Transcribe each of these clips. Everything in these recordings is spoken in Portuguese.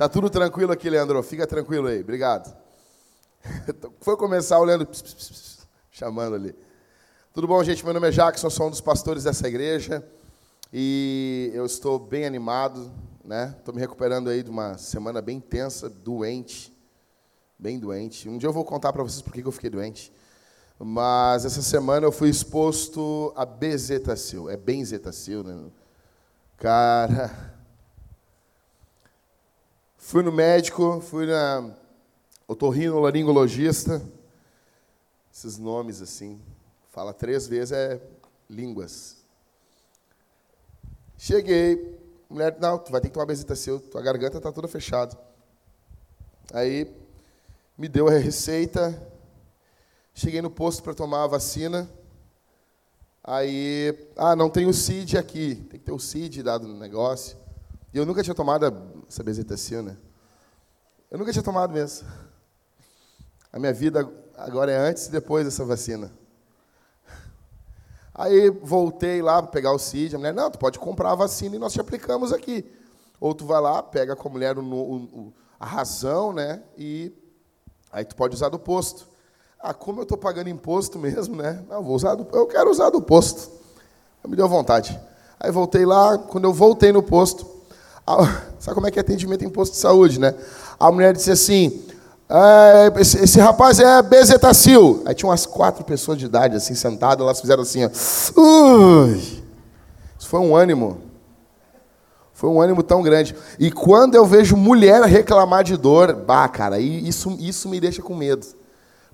Tá tudo tranquilo aqui, Leandro? Fica tranquilo aí, obrigado. Foi começar o Leandro pss, pss, pss, chamando ali. Tudo bom, gente? Meu nome é Jackson, sou um dos pastores dessa igreja e eu estou bem animado, né? Estou me recuperando aí de uma semana bem intensa, doente, bem doente. Um dia eu vou contar para vocês por que eu fiquei doente. Mas essa semana eu fui exposto a bezetacil. É benzetacil, né? Cara, fui no médico, fui na otorrinolaringologista. Esses nomes assim, fala três vezes é línguas. Cheguei, mulher, não, tu vai ter que tomar bezetacil, tua garganta está toda fechada. Aí me deu a receita, cheguei no posto para tomar a vacina. Aí, ah, não tem o CID aqui, tem que ter o CID dado no negócio. E eu nunca tinha tomado essa bezetacil, né? Eu nunca tinha tomado mesmo. A minha vida agora é antes e depois dessa vacina. Aí voltei lá para pegar o CID. A mulher, não, tu pode comprar a vacina e nós te aplicamos aqui. Ou tu vai lá, pega com a mulher o, o, a razão, né? E aí tu pode usar do posto. Ah, como eu estou pagando imposto mesmo, né? Não, vou usar do, eu quero usar do posto. Me deu vontade. Aí voltei lá, quando eu voltei no posto, sabe como é que é atendimento em posto de saúde, né? A mulher disse assim: é, esse, esse, rapaz é bezetacil. Aí tinha umas quatro pessoas de idade assim sentadas, elas fizeram assim, ó. Ui. Isso foi um ânimo. Foi um ânimo tão grande. E quando eu vejo mulher reclamar de dor, bah, cara, isso, isso me deixa com medo.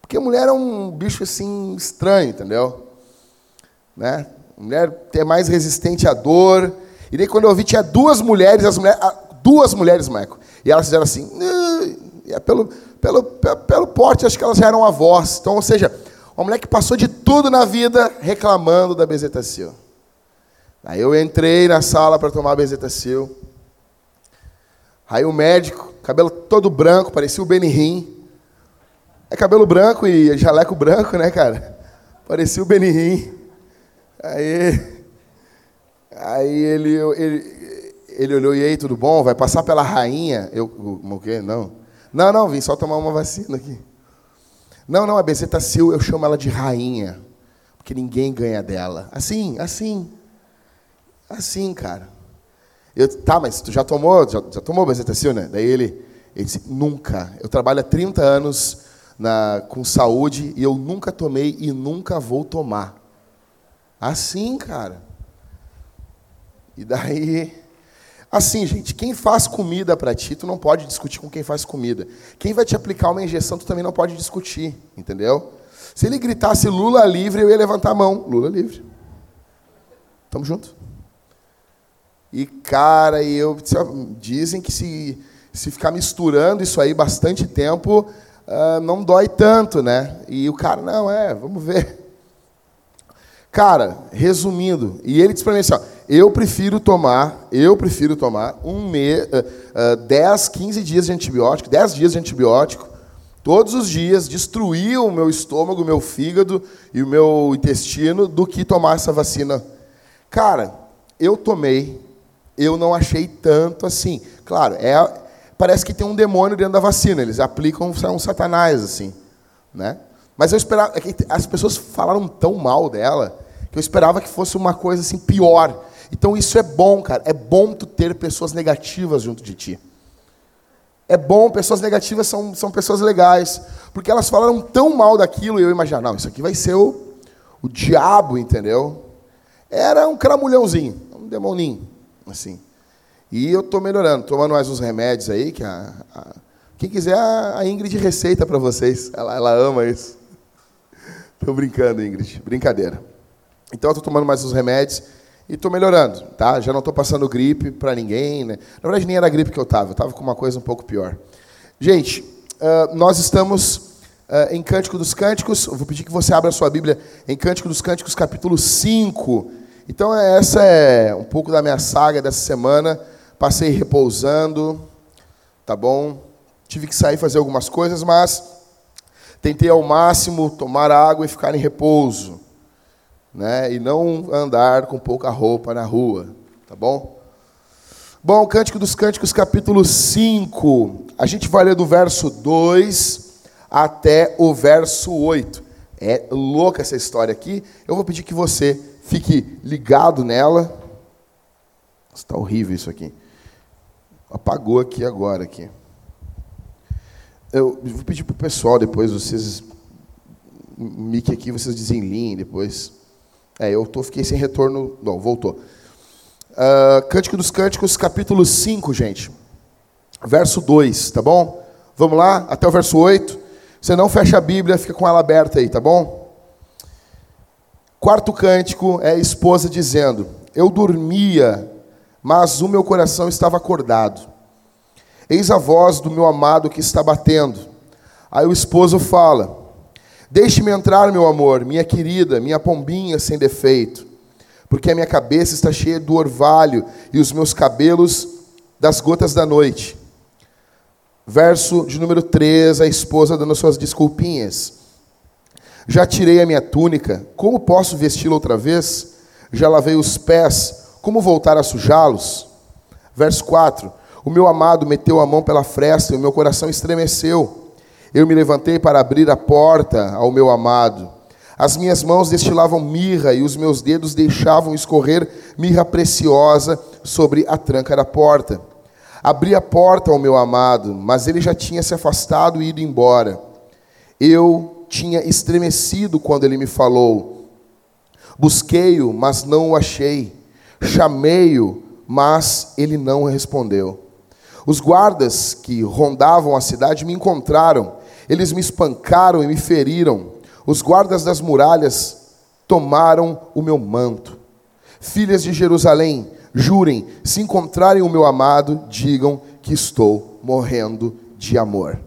Porque mulher é um bicho assim estranho, entendeu? Né? Mulher é mais resistente à dor. E daí quando eu vi tinha duas mulheres, as mulheres, duas mulheres, Michael. E elas fizeram assim, é pelo, pelo, pelo porte, acho que elas já eram avós. Então, ou seja, uma mulher que passou de tudo na vida reclamando da bezetacil. Aí eu entrei na sala para tomar a bezetacil. Aí o médico, cabelo todo branco, parecia o Benihim. É cabelo branco e jaleco branco, né, cara? Parecia o Benihim. Aí, aí ele, ele, ele olhou, e aí, tudo bom? Vai passar pela rainha? Eu, o quê? Não. Não, não, vim só tomar uma vacina aqui. Não, não, a bezetacil, eu chamo ela de rainha. Porque ninguém ganha dela. Assim, assim. Assim, cara. Eu, tá, mas tu já tomou, já, já tomou bezetacil, né? Daí ele, ele disse, nunca. Eu trabalho há 30 anos na, com saúde e eu nunca tomei e nunca vou tomar. Assim, cara. E daí, assim, gente, quem faz comida para ti, tu não pode discutir com quem faz comida. Quem vai te aplicar uma injeção, tu também não pode discutir, entendeu? Se ele gritasse Lula livre, eu ia levantar a mão. Lula livre. Tamo junto. E, cara, eu dizem que se, se ficar misturando isso aí bastante tempo, uh, não dói tanto, né? E o cara, não, é, vamos ver. Cara, resumindo, e ele disse para mim assim, ó, eu prefiro tomar, eu prefiro tomar um mês, uh, uh, 10, 15 dias de antibiótico, 10 dias de antibiótico, todos os dias, destruir o meu estômago, o meu fígado e o meu intestino, do que tomar essa vacina. Cara, eu tomei, eu não achei tanto assim. Claro, é, parece que tem um demônio dentro da vacina. Eles aplicam um satanás, assim. Né? Mas eu esperava. É as pessoas falaram tão mal dela que eu esperava que fosse uma coisa assim pior. Então isso é bom, cara. É bom tu ter pessoas negativas junto de ti. É bom, pessoas negativas são, são pessoas legais. Porque elas falaram tão mal daquilo e eu imaginava, não, isso aqui vai ser o, o diabo, entendeu? Era um cramulhãozinho, um demoninho, assim. E eu estou melhorando, tomando mais uns remédios aí, que a, a quem quiser, a Ingrid receita para vocês. Ela, ela ama isso. Estou brincando, Ingrid. Brincadeira. Então, eu estou tomando mais uns remédios e estou melhorando, tá? Já não estou passando gripe para ninguém, né? Na verdade, nem era gripe que eu estava. Eu estava com uma coisa um pouco pior. Gente, uh, nós estamos uh, em Cântico dos Cânticos. Vou pedir que você abra sua Bíblia em Cântico dos Cânticos, capítulo 5. Então, essa é um pouco da minha saga dessa semana passei repousando, tá bom? Tive que sair fazer algumas coisas, mas tentei ao máximo tomar água e ficar em repouso, né? E não andar com pouca roupa na rua, tá bom? Bom, Cântico dos Cânticos, capítulo 5. A gente vai ler do verso 2 até o verso 8. É louca essa história aqui. Eu vou pedir que você fique ligado nela. Está horrível isso aqui. Apagou aqui agora aqui. Eu vou pedir para o pessoal depois, vocês. Mic aqui, vocês desenliem depois. É, eu tô, fiquei sem retorno. Não, voltou. Uh, Cântico dos Cânticos, capítulo 5, gente. Verso 2, tá bom? Vamos lá, até o verso 8. Você não fecha a Bíblia, fica com ela aberta aí, tá bom? Quarto cântico é a esposa dizendo: Eu dormia, mas o meu coração estava acordado. Eis a voz do meu amado que está batendo. Aí o esposo fala: Deixe-me entrar, meu amor, minha querida, minha pombinha sem defeito porque a minha cabeça está cheia do orvalho e os meus cabelos das gotas da noite. Verso de número 3, a esposa dando suas desculpinhas. Já tirei a minha túnica, como posso vesti-la outra vez? Já lavei os pés, como voltar a sujá-los? Verso 4: O meu amado meteu a mão pela fresta e o meu coração estremeceu. Eu me levantei para abrir a porta ao meu amado. As minhas mãos destilavam mirra e os meus dedos deixavam escorrer mirra preciosa sobre a tranca da porta. Abri a porta ao meu amado, mas ele já tinha se afastado e ido embora. Eu tinha estremecido quando ele me falou. Busquei-o, mas não o achei. Chamei-o, mas ele não respondeu. Os guardas que rondavam a cidade me encontraram. Eles me espancaram e me feriram. Os guardas das muralhas tomaram o meu manto. Filhas de Jerusalém, jurem, se encontrarem o meu amado, digam que estou morrendo de amor.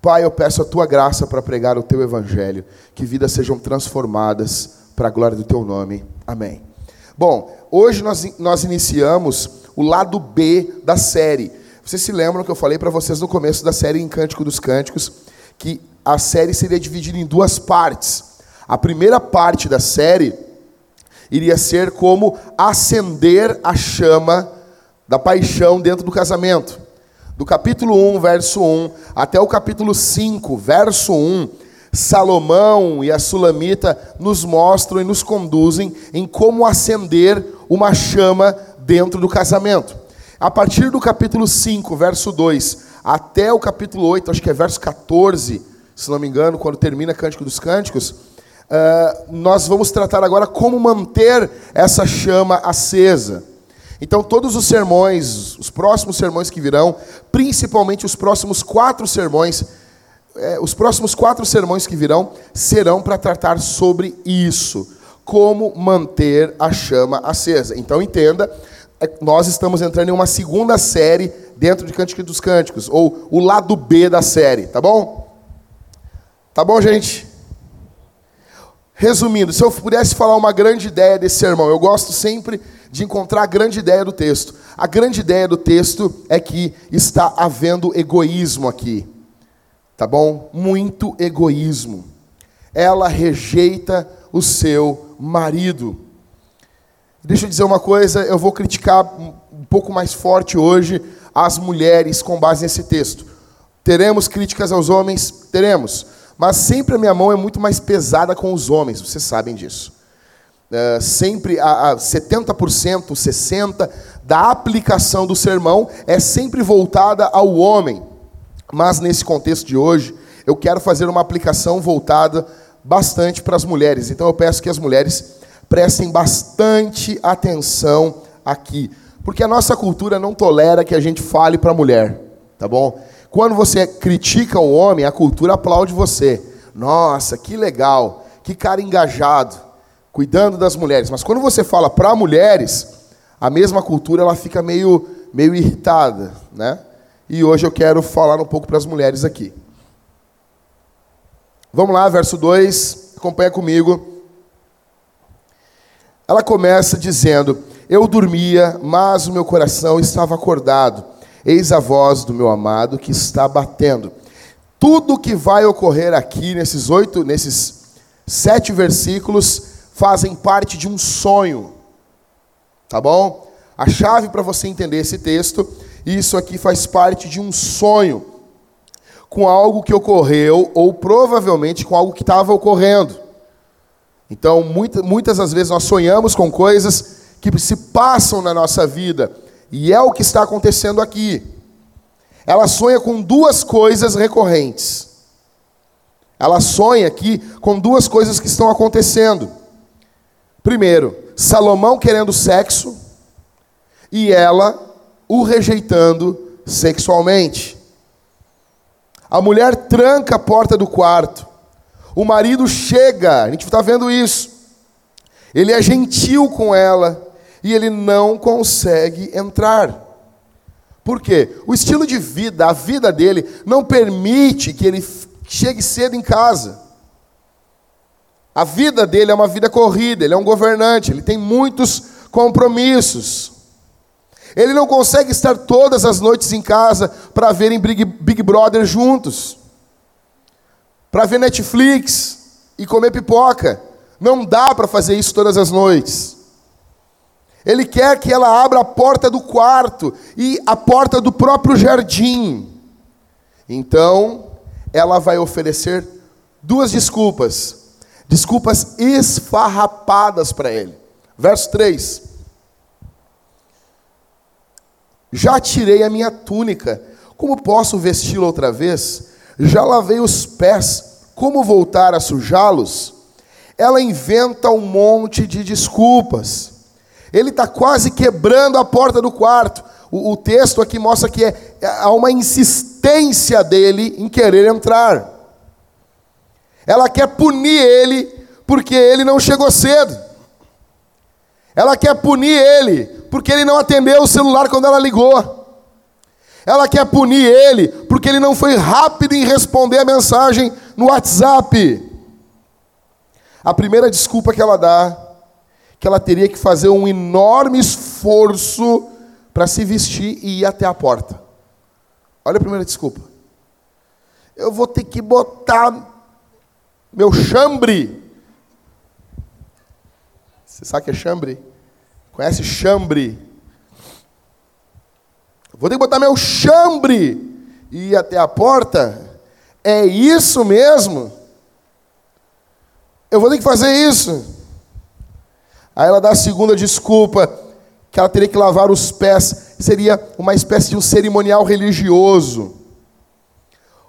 Pai, eu peço a tua graça para pregar o teu evangelho, que vidas sejam transformadas para a glória do teu nome. Amém. Bom, hoje nós, nós iniciamos o lado B da série. Vocês se lembram que eu falei para vocês no começo da série em Cântico dos Cânticos que a série seria dividida em duas partes. A primeira parte da série iria ser como acender a chama da paixão dentro do casamento. Do capítulo 1, verso 1, até o capítulo 5, verso 1, Salomão e a Sulamita nos mostram e nos conduzem em como acender uma chama dentro do casamento. A partir do capítulo 5, verso 2, até o capítulo 8, acho que é verso 14, se não me engano, quando termina Cântico dos Cânticos, uh, nós vamos tratar agora como manter essa chama acesa. Então, todos os sermões, os próximos sermões que virão, principalmente os próximos quatro sermões, é, os próximos quatro sermões que virão, serão para tratar sobre isso. Como manter a chama acesa. Então, entenda, nós estamos entrando em uma segunda série dentro de Cântico dos Cânticos, ou o lado B da série, tá bom? Tá bom, gente? Resumindo, se eu pudesse falar uma grande ideia desse sermão, eu gosto sempre de encontrar a grande ideia do texto. A grande ideia do texto é que está havendo egoísmo aqui. Tá bom? Muito egoísmo. Ela rejeita o seu marido. Deixa eu dizer uma coisa, eu vou criticar um pouco mais forte hoje as mulheres com base nesse texto. Teremos críticas aos homens? Teremos. Mas sempre a minha mão é muito mais pesada com os homens, vocês sabem disso. É, sempre a, a 70%, 60% da aplicação do sermão é sempre voltada ao homem. Mas nesse contexto de hoje, eu quero fazer uma aplicação voltada bastante para as mulheres. Então eu peço que as mulheres prestem bastante atenção aqui, porque a nossa cultura não tolera que a gente fale para a mulher, tá bom? Quando você critica o homem, a cultura aplaude você. Nossa, que legal, que cara engajado, cuidando das mulheres. Mas quando você fala para mulheres, a mesma cultura ela fica meio, meio irritada, né? E hoje eu quero falar um pouco para as mulheres aqui. Vamos lá, verso 2, acompanha comigo. Ela começa dizendo: Eu dormia, mas o meu coração estava acordado Eis a voz do meu amado que está batendo. Tudo que vai ocorrer aqui nesses oito, nesses sete versículos, fazem parte de um sonho. Tá bom? A chave para você entender esse texto, isso aqui faz parte de um sonho com algo que ocorreu ou provavelmente com algo que estava ocorrendo. Então, muitas, muitas das vezes nós sonhamos com coisas que se passam na nossa vida, e é o que está acontecendo aqui. Ela sonha com duas coisas recorrentes. Ela sonha aqui com duas coisas que estão acontecendo. Primeiro, Salomão querendo sexo e ela o rejeitando sexualmente. A mulher tranca a porta do quarto. O marido chega, a gente está vendo isso. Ele é gentil com ela e ele não consegue entrar. Por quê? O estilo de vida, a vida dele, não permite que ele chegue cedo em casa. A vida dele é uma vida corrida, ele é um governante, ele tem muitos compromissos. Ele não consegue estar todas as noites em casa para verem Big, Big Brother juntos, para ver Netflix e comer pipoca. Não dá para fazer isso todas as noites. Ele quer que ela abra a porta do quarto e a porta do próprio jardim. Então, ela vai oferecer duas desculpas. Desculpas esfarrapadas para ele. Verso 3. Já tirei a minha túnica, como posso vesti-la outra vez? Já lavei os pés, como voltar a sujá-los? Ela inventa um monte de desculpas. Ele está quase quebrando a porta do quarto. O, o texto aqui mostra que é, é, há uma insistência dele em querer entrar. Ela quer punir ele porque ele não chegou cedo. Ela quer punir ele porque ele não atendeu o celular quando ela ligou. Ela quer punir ele porque ele não foi rápido em responder a mensagem no WhatsApp. A primeira desculpa que ela dá, que ela teria que fazer um enorme esforço para se vestir e ir até a porta. Olha a primeira desculpa. Eu vou ter que botar meu chambre. Você sabe o que é chambre? Conhece chambre? Vou ter que botar meu chambre e ir até a porta? É isso mesmo? Eu vou ter que fazer isso. Aí ela dá a segunda desculpa, que ela teria que lavar os pés, seria uma espécie de um cerimonial religioso.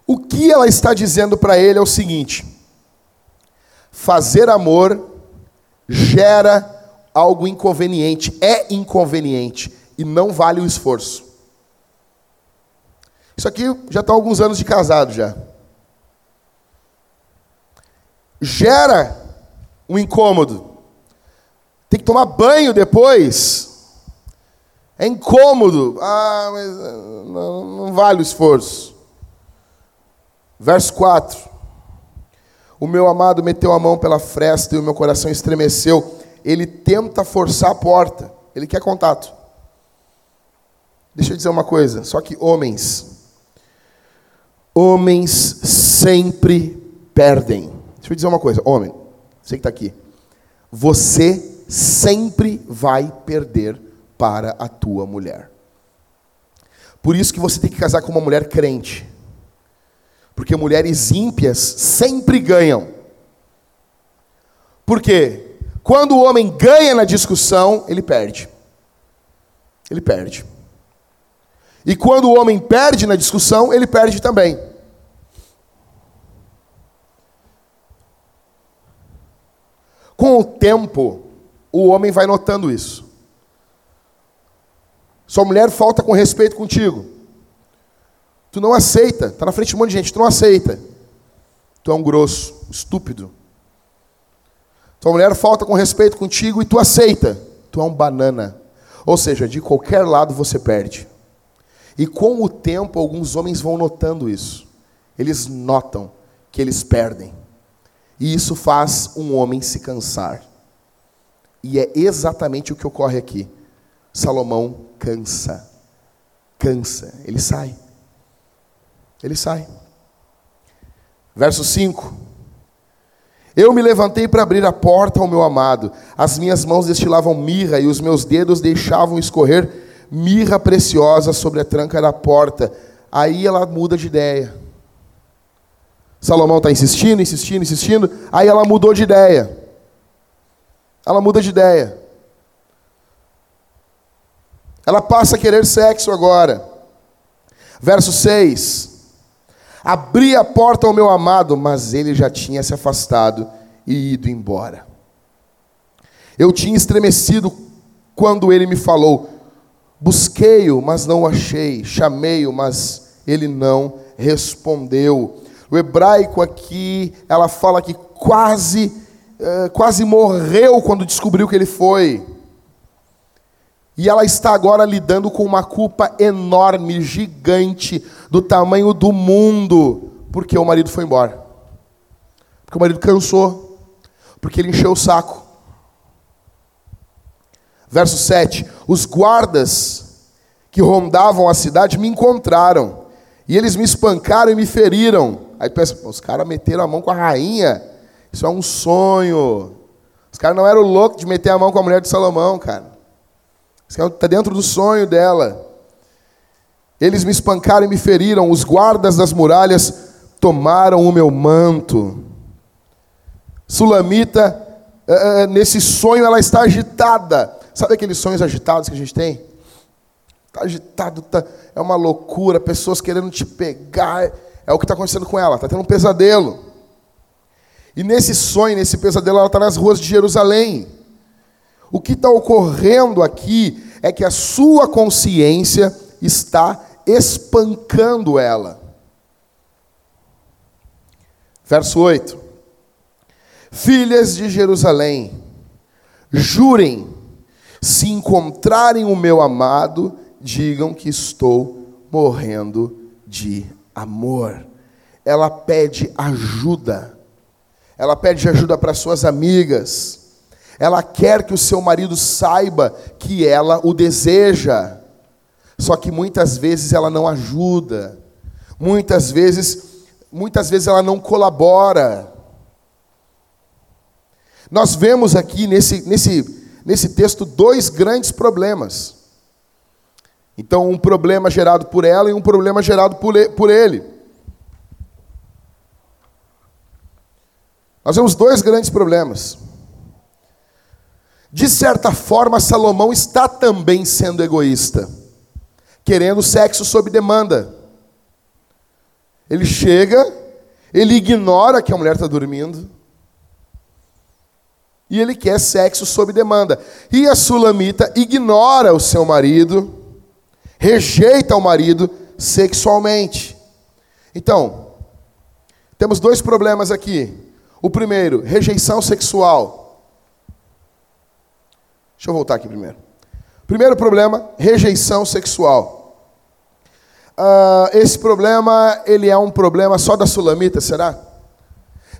O que ela está dizendo para ele é o seguinte: fazer amor gera algo inconveniente, é inconveniente e não vale o esforço. Isso aqui já está alguns anos de casado já. Gera um incômodo. Tem que tomar banho depois. É incômodo. Ah, mas eh, não, não vale o esforço. Verso 4. O meu amado meteu a mão pela fresta e o meu coração estremeceu ele tenta forçar a porta, ele quer contato. Deixa eu dizer uma coisa, só que homens, homens sempre perdem. Deixa eu dizer uma coisa, homem, você que está aqui, você sempre vai perder para a tua mulher. Por isso que você tem que casar com uma mulher crente. Porque mulheres ímpias sempre ganham. Por quê? Quando o homem ganha na discussão, ele perde. Ele perde. E quando o homem perde na discussão, ele perde também. Com o tempo, o homem vai notando isso. Sua mulher falta com respeito contigo. Tu não aceita. Está na frente de um monte de gente. Tu não aceita. Tu é um grosso, estúpido. Tua mulher falta com respeito contigo e tu aceita. Tu é um banana. Ou seja, de qualquer lado você perde. E com o tempo, alguns homens vão notando isso. Eles notam que eles perdem. E isso faz um homem se cansar. E é exatamente o que ocorre aqui. Salomão cansa. Cansa. Ele sai. Ele sai. Verso 5. Eu me levantei para abrir a porta ao meu amado. As minhas mãos destilavam mirra e os meus dedos deixavam escorrer mirra preciosa sobre a tranca da porta. Aí ela muda de ideia. Salomão está insistindo, insistindo, insistindo. Aí ela mudou de ideia. Ela muda de ideia. Ela passa a querer sexo agora. Verso 6. Abri a porta ao meu amado, mas ele já tinha se afastado e ido embora. Eu tinha estremecido quando ele me falou. Busquei-o, mas não o achei. Chamei-o, mas ele não respondeu. O hebraico aqui, ela fala que quase, uh, quase morreu quando descobriu que ele foi. E ela está agora lidando com uma culpa enorme, gigante, do tamanho do mundo, porque o marido foi embora. Porque o marido cansou, porque ele encheu o saco. Verso 7: Os guardas que rondavam a cidade me encontraram, e eles me espancaram e me feriram. Aí pensa, os caras meteram a mão com a rainha, isso é um sonho. Os caras não eram loucos de meter a mão com a mulher de Salomão, cara. Está dentro do sonho dela. Eles me espancaram e me feriram, os guardas das muralhas tomaram o meu manto. Sulamita, eh, eh, nesse sonho, ela está agitada. Sabe aqueles sonhos agitados que a gente tem? Está agitado, tá, é uma loucura, pessoas querendo te pegar. É o que está acontecendo com ela, está tendo um pesadelo. E nesse sonho, nesse pesadelo, ela está nas ruas de Jerusalém. O que está ocorrendo aqui é que a sua consciência está espancando ela. Verso 8: Filhas de Jerusalém, jurem, se encontrarem o meu amado, digam que estou morrendo de amor. Ela pede ajuda, ela pede ajuda para suas amigas ela quer que o seu marido saiba que ela o deseja. Só que muitas vezes ela não ajuda. Muitas vezes, muitas vezes ela não colabora. Nós vemos aqui nesse, nesse, nesse texto dois grandes problemas. Então, um problema gerado por ela e um problema gerado por ele. Nós vemos dois grandes problemas. De certa forma, Salomão está também sendo egoísta, querendo sexo sob demanda. Ele chega, ele ignora que a mulher está dormindo, e ele quer sexo sob demanda. E a sulamita ignora o seu marido, rejeita o marido sexualmente. Então, temos dois problemas aqui. O primeiro, rejeição sexual. Deixa eu voltar aqui primeiro. Primeiro problema, rejeição sexual. Uh, esse problema, ele é um problema só da sulamita, será?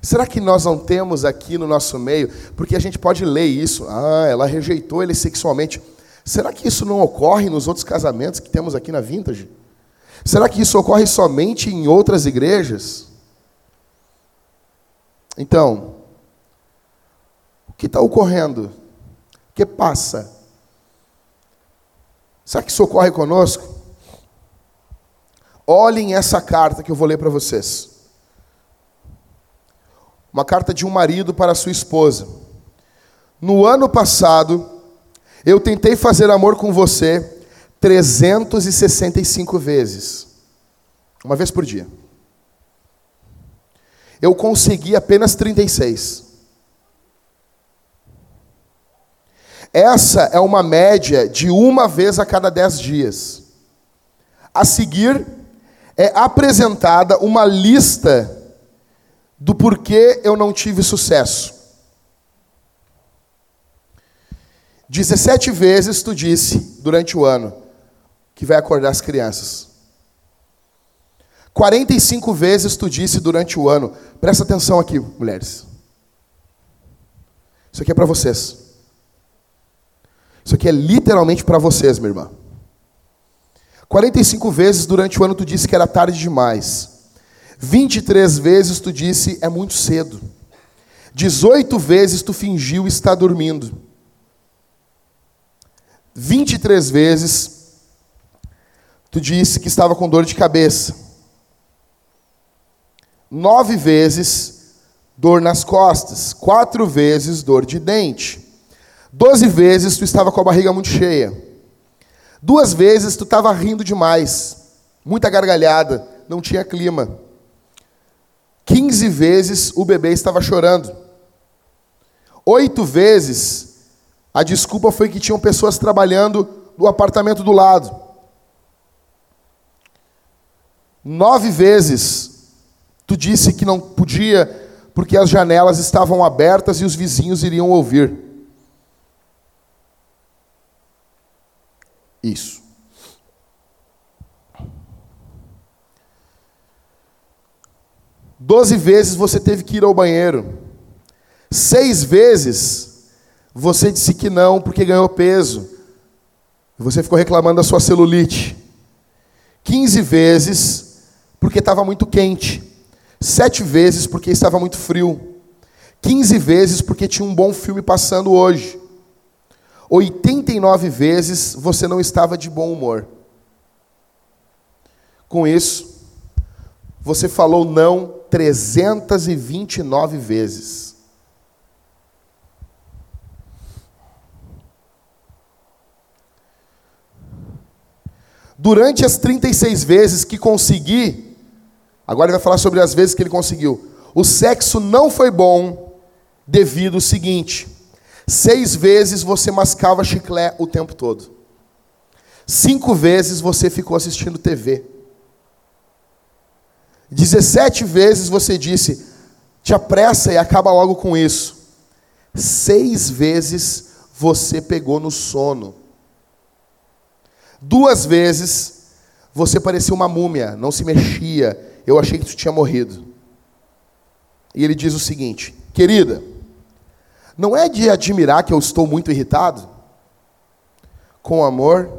Será que nós não temos aqui no nosso meio, porque a gente pode ler isso, ah, ela rejeitou ele sexualmente. Será que isso não ocorre nos outros casamentos que temos aqui na Vintage? Será que isso ocorre somente em outras igrejas? Então, o que está ocorrendo? que passa. Será que isso ocorre conosco? Olhem essa carta que eu vou ler para vocês. Uma carta de um marido para sua esposa. No ano passado, eu tentei fazer amor com você 365 vezes. Uma vez por dia. Eu consegui apenas 36. Essa é uma média de uma vez a cada dez dias. A seguir, é apresentada uma lista do porquê eu não tive sucesso. 17 vezes tu disse durante o ano que vai acordar as crianças. 45 vezes tu disse durante o ano. Presta atenção aqui, mulheres. Isso aqui é para vocês. Isso aqui é literalmente para vocês, minha irmã. 45 vezes durante o ano tu disse que era tarde demais. 23 vezes tu disse é muito cedo. 18 vezes tu fingiu estar dormindo. 23 vezes tu disse que estava com dor de cabeça. Nove vezes dor nas costas. Quatro vezes dor de dente. Doze vezes tu estava com a barriga muito cheia. Duas vezes tu estava rindo demais. Muita gargalhada. Não tinha clima. Quinze vezes o bebê estava chorando. Oito vezes, a desculpa foi que tinham pessoas trabalhando no apartamento do lado. Nove vezes, tu disse que não podia porque as janelas estavam abertas e os vizinhos iriam ouvir. Isso. Doze vezes você teve que ir ao banheiro. Seis vezes você disse que não porque ganhou peso. Você ficou reclamando da sua celulite. Quinze vezes porque estava muito quente. Sete vezes porque estava muito frio. Quinze vezes porque tinha um bom filme passando hoje. 89 vezes você não estava de bom humor. Com isso, você falou não 329 vezes. Durante as 36 vezes que consegui, agora ele vai falar sobre as vezes que ele conseguiu. O sexo não foi bom devido ao seguinte: seis vezes você mascava chiclé o tempo todo. Cinco vezes você ficou assistindo TV. 17 vezes você disse: te apressa e acaba logo com isso. Seis vezes você pegou no sono. Duas vezes você parecia uma múmia, não se mexia. Eu achei que tu tinha morrido. E ele diz o seguinte: Querida, não é de admirar que eu estou muito irritado? Com amor,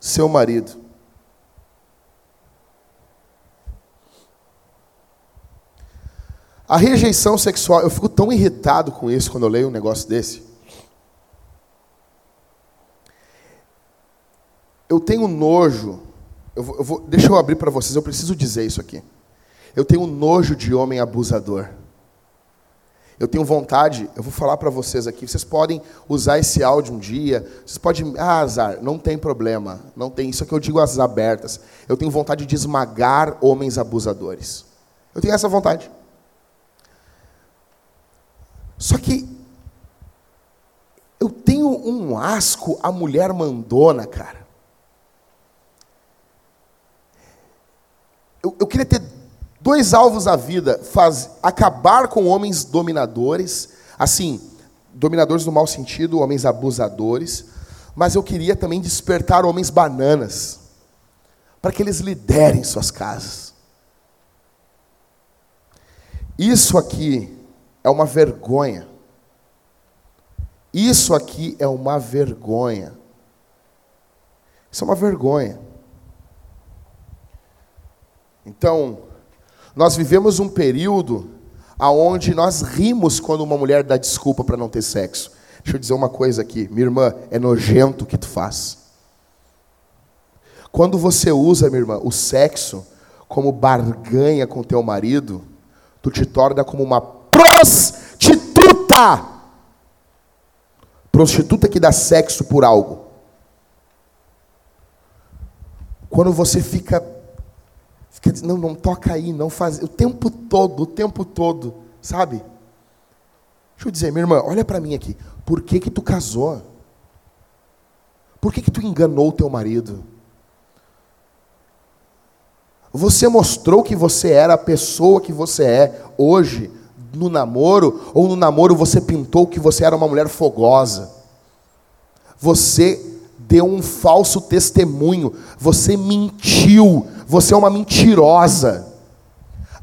seu marido. A rejeição sexual, eu fico tão irritado com isso quando eu leio um negócio desse. Eu tenho nojo. Eu vou, eu vou, deixa eu abrir para vocês, eu preciso dizer isso aqui. Eu tenho nojo de homem abusador. Eu tenho vontade, eu vou falar para vocês aqui, vocês podem usar esse áudio um dia, vocês podem, ah, azar, não tem problema, não tem, isso que eu digo às abertas. Eu tenho vontade de esmagar homens abusadores. Eu tenho essa vontade. Só que eu tenho um asco a mulher mandona, cara. Eu, eu queria ter dois alvos à vida: faz, acabar com homens dominadores, assim, dominadores no mau sentido, homens abusadores, mas eu queria também despertar homens bananas, para que eles liderem suas casas. Isso aqui é uma vergonha. Isso aqui é uma vergonha. Isso é uma vergonha. Então, nós vivemos um período aonde nós rimos quando uma mulher dá desculpa para não ter sexo. Deixa eu dizer uma coisa aqui, minha irmã, é nojento o que tu faz. Quando você usa, minha irmã, o sexo como barganha com teu marido, tu te torna como uma prostituta. Prostituta que dá sexo por algo. Quando você fica Quer dizer, não, não toca aí, não faz. O tempo todo, o tempo todo, sabe? Deixa eu dizer, minha irmã, olha para mim aqui. Por que que tu casou? Por que que tu enganou teu marido? Você mostrou que você era a pessoa que você é hoje no namoro, ou no namoro você pintou que você era uma mulher fogosa. Você deu um falso testemunho, você mentiu, você é uma mentirosa.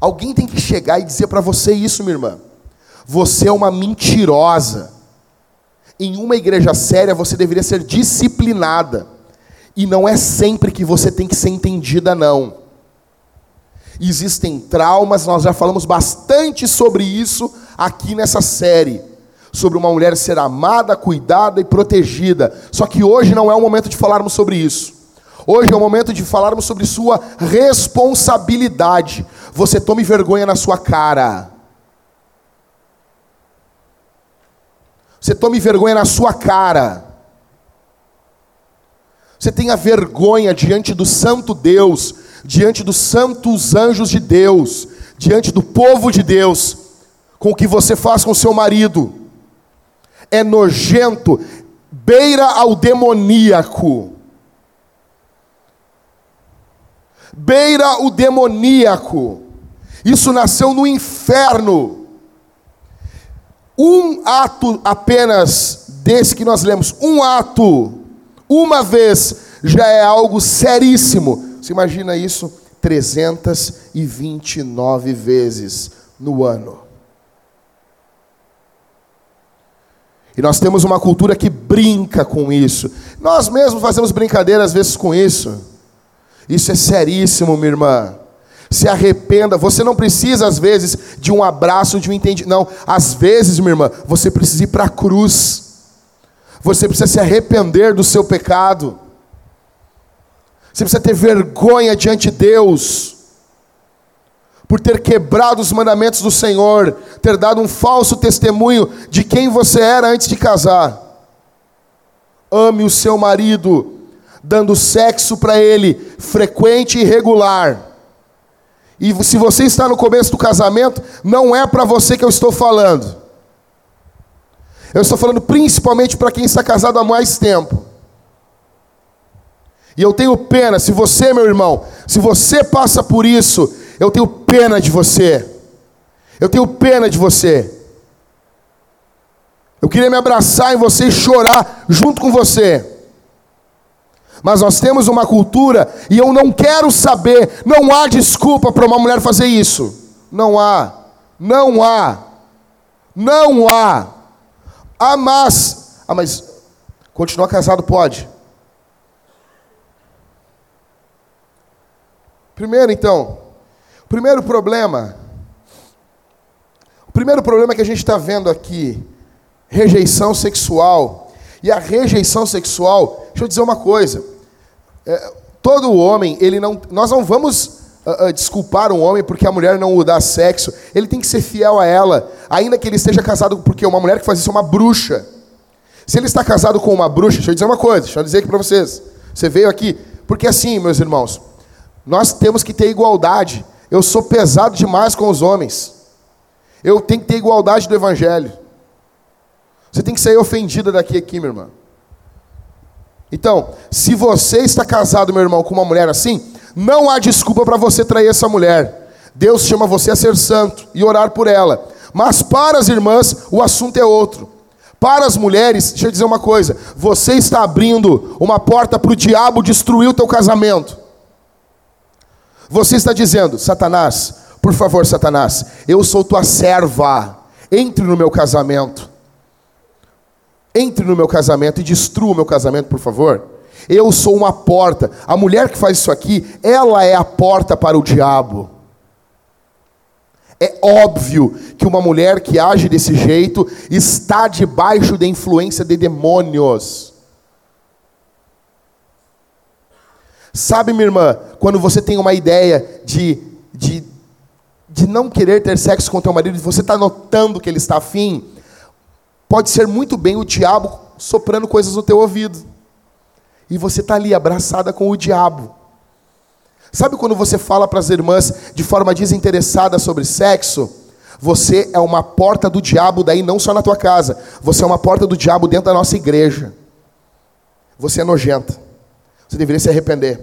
Alguém tem que chegar e dizer para você isso, minha irmã. Você é uma mentirosa. Em uma igreja séria, você deveria ser disciplinada. E não é sempre que você tem que ser entendida, não. Existem traumas, nós já falamos bastante sobre isso aqui nessa série. Sobre uma mulher ser amada, cuidada e protegida. Só que hoje não é o momento de falarmos sobre isso. Hoje é o momento de falarmos sobre sua responsabilidade. Você tome vergonha na sua cara. Você tome vergonha na sua cara. Você tenha vergonha diante do Santo Deus, diante dos santos anjos de Deus, diante do povo de Deus, com o que você faz com seu marido. É nojento, beira ao demoníaco. Beira o demoníaco. Isso nasceu no inferno. Um ato apenas desse que nós lemos, um ato uma vez já é algo seríssimo. Você imagina isso 329 vezes no ano. E nós temos uma cultura que brinca com isso. Nós mesmos fazemos brincadeira às vezes com isso. Isso é seríssimo, minha irmã. Se arrependa. Você não precisa, às vezes, de um abraço, de um entendimento. Não. Às vezes, minha irmã, você precisa ir para a cruz. Você precisa se arrepender do seu pecado. Você precisa ter vergonha diante de Deus por ter quebrado os mandamentos do Senhor, ter dado um falso testemunho de quem você era antes de casar. Ame o seu marido, dando sexo para ele frequente e regular. E se você está no começo do casamento, não é para você que eu estou falando. Eu estou falando principalmente para quem está casado há mais tempo. E eu tenho pena, se você, meu irmão, se você passa por isso, eu tenho pena de você. Eu tenho pena de você. Eu queria me abraçar em você e chorar junto com você. Mas nós temos uma cultura e eu não quero saber, não há desculpa para uma mulher fazer isso. Não há. Não há. Não há. Ah, mas. Ah, mas. Continuar casado pode. Primeiro, então. O primeiro problema. O primeiro problema que a gente está vendo aqui. Rejeição sexual. E a rejeição sexual. Deixa eu dizer uma coisa. É, todo homem, ele não. Nós não vamos uh, uh, desculpar um homem porque a mulher não o dá sexo. Ele tem que ser fiel a ela, ainda que ele esteja casado, porque uma mulher que faz isso é uma bruxa. Se ele está casado com uma bruxa, deixa eu dizer uma coisa, deixa eu dizer aqui para vocês. Você veio aqui, porque assim, meus irmãos, nós temos que ter igualdade. Eu sou pesado demais com os homens. Eu tenho que ter igualdade do evangelho. Você tem que sair ofendida daqui aqui, minha irmã. Então, se você está casado, meu irmão, com uma mulher assim, não há desculpa para você trair essa mulher. Deus chama você a ser santo e orar por ela. Mas para as irmãs, o assunto é outro. Para as mulheres, deixa eu dizer uma coisa: você está abrindo uma porta para o diabo destruir o teu casamento. Você está dizendo, Satanás, por favor, Satanás, eu sou tua serva, entre no meu casamento. Entre no meu casamento e destrua o meu casamento, por favor. Eu sou uma porta. A mulher que faz isso aqui, ela é a porta para o diabo. É óbvio que uma mulher que age desse jeito está debaixo da influência de demônios. Sabe, minha irmã, quando você tem uma ideia de, de, de não querer ter sexo com teu marido, você está notando que ele está afim, pode ser muito bem o diabo soprando coisas no teu ouvido e você está ali abraçada com o diabo. Sabe quando você fala para as irmãs de forma desinteressada sobre sexo? Você é uma porta do diabo, daí não só na tua casa, você é uma porta do diabo dentro da nossa igreja. Você é nojenta. Você deveria se arrepender.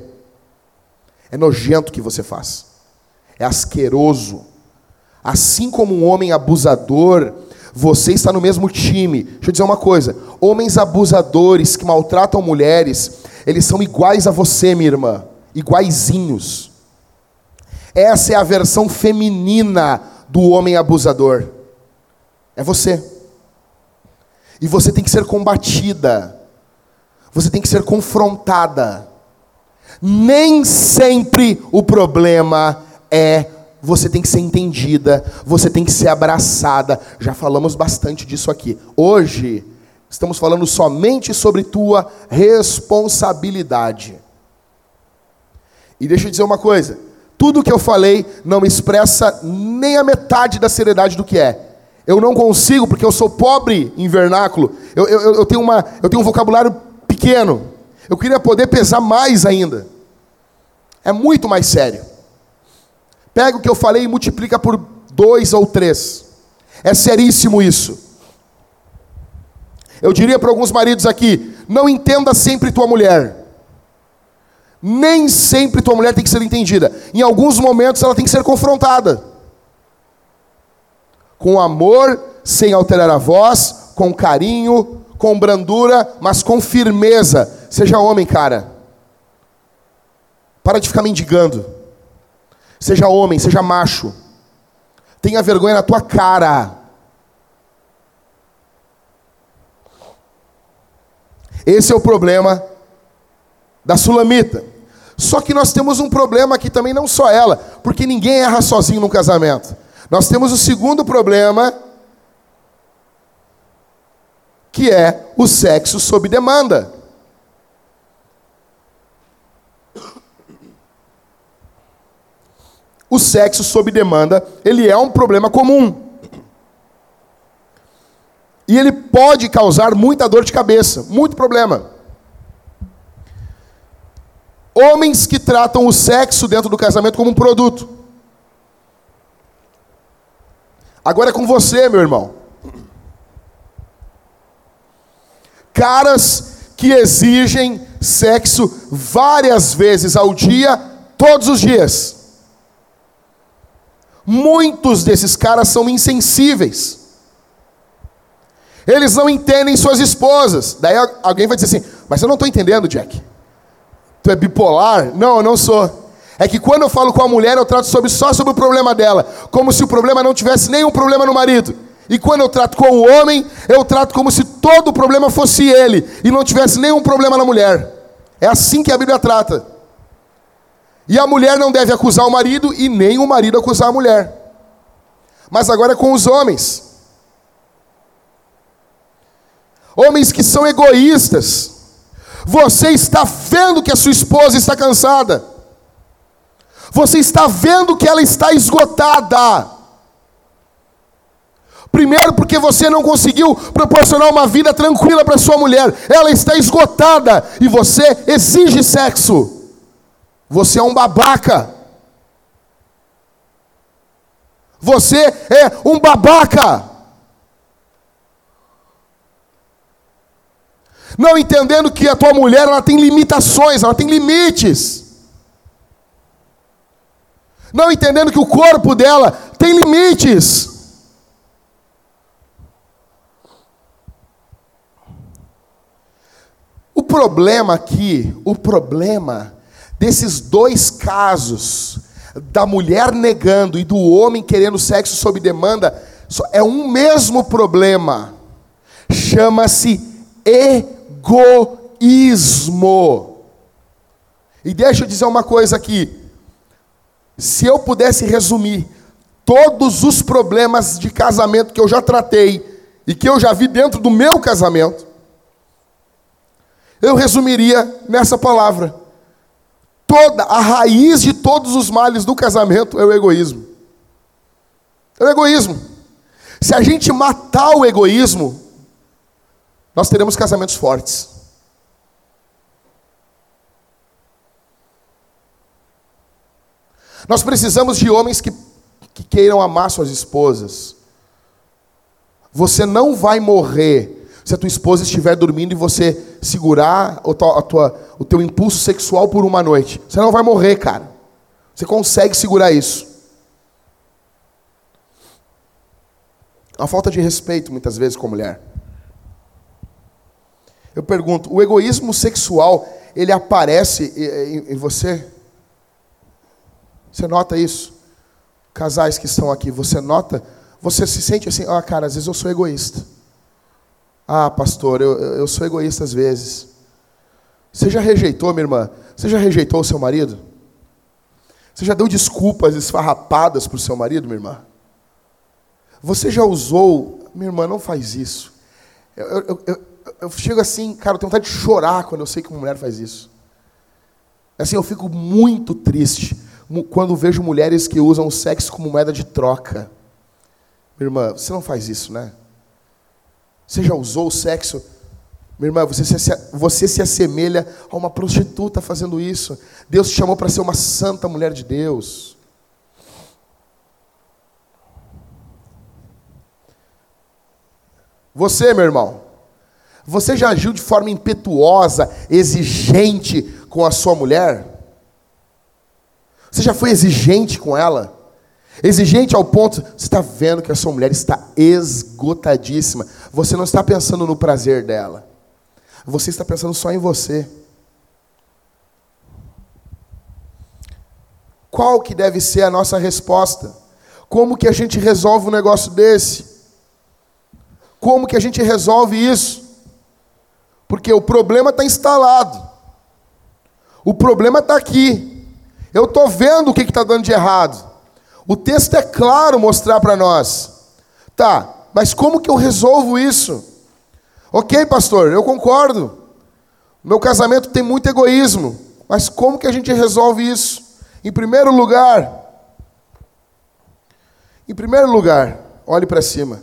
É nojento o que você faz. É asqueroso. Assim como um homem abusador, você está no mesmo time. Deixa eu dizer uma coisa: homens abusadores que maltratam mulheres, eles são iguais a você, minha irmã, iguaizinhos. Essa é a versão feminina do homem abusador. É você. E você tem que ser combatida. Você tem que ser confrontada. Nem sempre o problema é você tem que ser entendida, você tem que ser abraçada. Já falamos bastante disso aqui. Hoje, estamos falando somente sobre tua responsabilidade. E deixa eu dizer uma coisa: tudo que eu falei não expressa nem a metade da seriedade do que é. Eu não consigo, porque eu sou pobre em vernáculo. Eu, eu, eu, tenho, uma, eu tenho um vocabulário pequeno. Eu queria poder pesar mais ainda. É muito mais sério. Pega o que eu falei e multiplica por dois ou três. É seríssimo isso. Eu diria para alguns maridos aqui: não entenda sempre tua mulher. Nem sempre tua mulher tem que ser entendida. Em alguns momentos ela tem que ser confrontada. Com amor, sem alterar a voz, com carinho, com brandura, mas com firmeza. Seja homem, cara. Para de ficar mendigando. Seja homem, seja macho. Tenha vergonha na tua cara. Esse é o problema da sulamita. Só que nós temos um problema aqui também, não só ela, porque ninguém erra sozinho no casamento. Nós temos o segundo problema, que é o sexo sob demanda. O sexo sob demanda, ele é um problema comum. E ele pode causar muita dor de cabeça, muito problema. Homens que tratam o sexo dentro do casamento como um produto. Agora é com você, meu irmão. Caras que exigem sexo várias vezes ao dia, todos os dias. Muitos desses caras são insensíveis. Eles não entendem suas esposas. Daí alguém vai dizer assim: Mas eu não estou entendendo, Jack. Tu é bipolar? Não, eu não sou. É que quando eu falo com a mulher, eu trato sobre, só sobre o problema dela, como se o problema não tivesse nenhum problema no marido. E quando eu trato com o homem, eu trato como se todo o problema fosse ele e não tivesse nenhum problema na mulher. É assim que a Bíblia trata. E a mulher não deve acusar o marido e nem o marido acusar a mulher. Mas agora é com os homens. Homens que são egoístas você está vendo que a sua esposa está cansada. Você está vendo que ela está esgotada. Primeiro, porque você não conseguiu proporcionar uma vida tranquila para sua mulher. Ela está esgotada e você exige sexo. Você é um babaca. Você é um babaca. Não entendendo que a tua mulher ela tem limitações, ela tem limites. Não entendendo que o corpo dela tem limites. O problema aqui, o problema desses dois casos, da mulher negando e do homem querendo sexo sob demanda, é um mesmo problema. Chama-se egoísmo. E deixa eu dizer uma coisa aqui. Se eu pudesse resumir todos os problemas de casamento que eu já tratei e que eu já vi dentro do meu casamento, eu resumiria nessa palavra. Toda a raiz de todos os males do casamento é o egoísmo. É o egoísmo. Se a gente matar o egoísmo, nós teremos casamentos fortes. Nós precisamos de homens que, que queiram amar suas esposas. Você não vai morrer se a tua esposa estiver dormindo e você segurar o, a tua, o teu impulso sexual por uma noite. Você não vai morrer, cara. Você consegue segurar isso. Uma falta de respeito, muitas vezes, com a mulher. Eu pergunto, o egoísmo sexual, ele aparece em, você? Você nota isso? Casais que estão aqui, você nota? Você se sente assim, ah, cara, às vezes eu sou egoísta. Ah, pastor, eu, eu sou egoísta às vezes. Você já rejeitou, minha irmã? Você já rejeitou o seu marido? Você já deu desculpas esfarrapadas para o seu marido, minha irmã? Você já usou. Minha irmã, não faz isso. Eu, eu, eu, eu chego assim, cara, eu tenho vontade de chorar quando eu sei que uma mulher faz isso. Assim, eu fico muito triste quando vejo mulheres que usam o sexo como moeda de troca. Minha irmã, você não faz isso, né? Você já usou o sexo? Minha irmã, você se, você se assemelha a uma prostituta fazendo isso. Deus te chamou para ser uma santa mulher de Deus. Você, meu irmão, você já agiu de forma impetuosa, exigente com a sua mulher? Você já foi exigente com ela? Exigente ao ponto, você está vendo que a sua mulher está esgotadíssima. Você não está pensando no prazer dela. Você está pensando só em você. Qual que deve ser a nossa resposta? Como que a gente resolve um negócio desse? Como que a gente resolve isso? Porque o problema está instalado. O problema está aqui. Eu estou vendo o que está dando de errado. O texto é claro mostrar para nós. Tá, mas como que eu resolvo isso? Ok, pastor, eu concordo. Meu casamento tem muito egoísmo. Mas como que a gente resolve isso? Em primeiro lugar, em primeiro lugar, olhe para cima.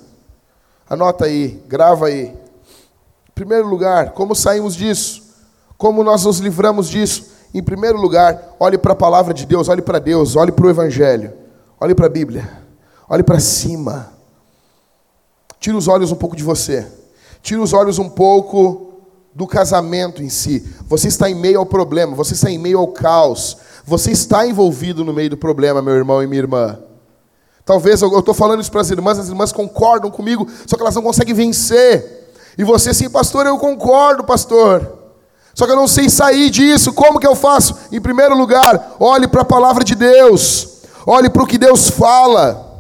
Anota aí, grava aí. Em primeiro lugar, como saímos disso? Como nós nos livramos disso? Em primeiro lugar, olhe para a palavra de Deus, olhe para Deus, olhe para o Evangelho, olhe para a Bíblia, olhe para cima. Tira os olhos um pouco de você, tira os olhos um pouco do casamento em si. Você está em meio ao problema, você está em meio ao caos, você está envolvido no meio do problema, meu irmão e minha irmã. Talvez eu estou falando isso para as irmãs, as irmãs concordam comigo, só que elas não conseguem vencer. E você, sim, pastor, eu concordo, pastor. Só que eu não sei sair disso. Como que eu faço? Em primeiro lugar, olhe para a palavra de Deus. Olhe para o que Deus fala.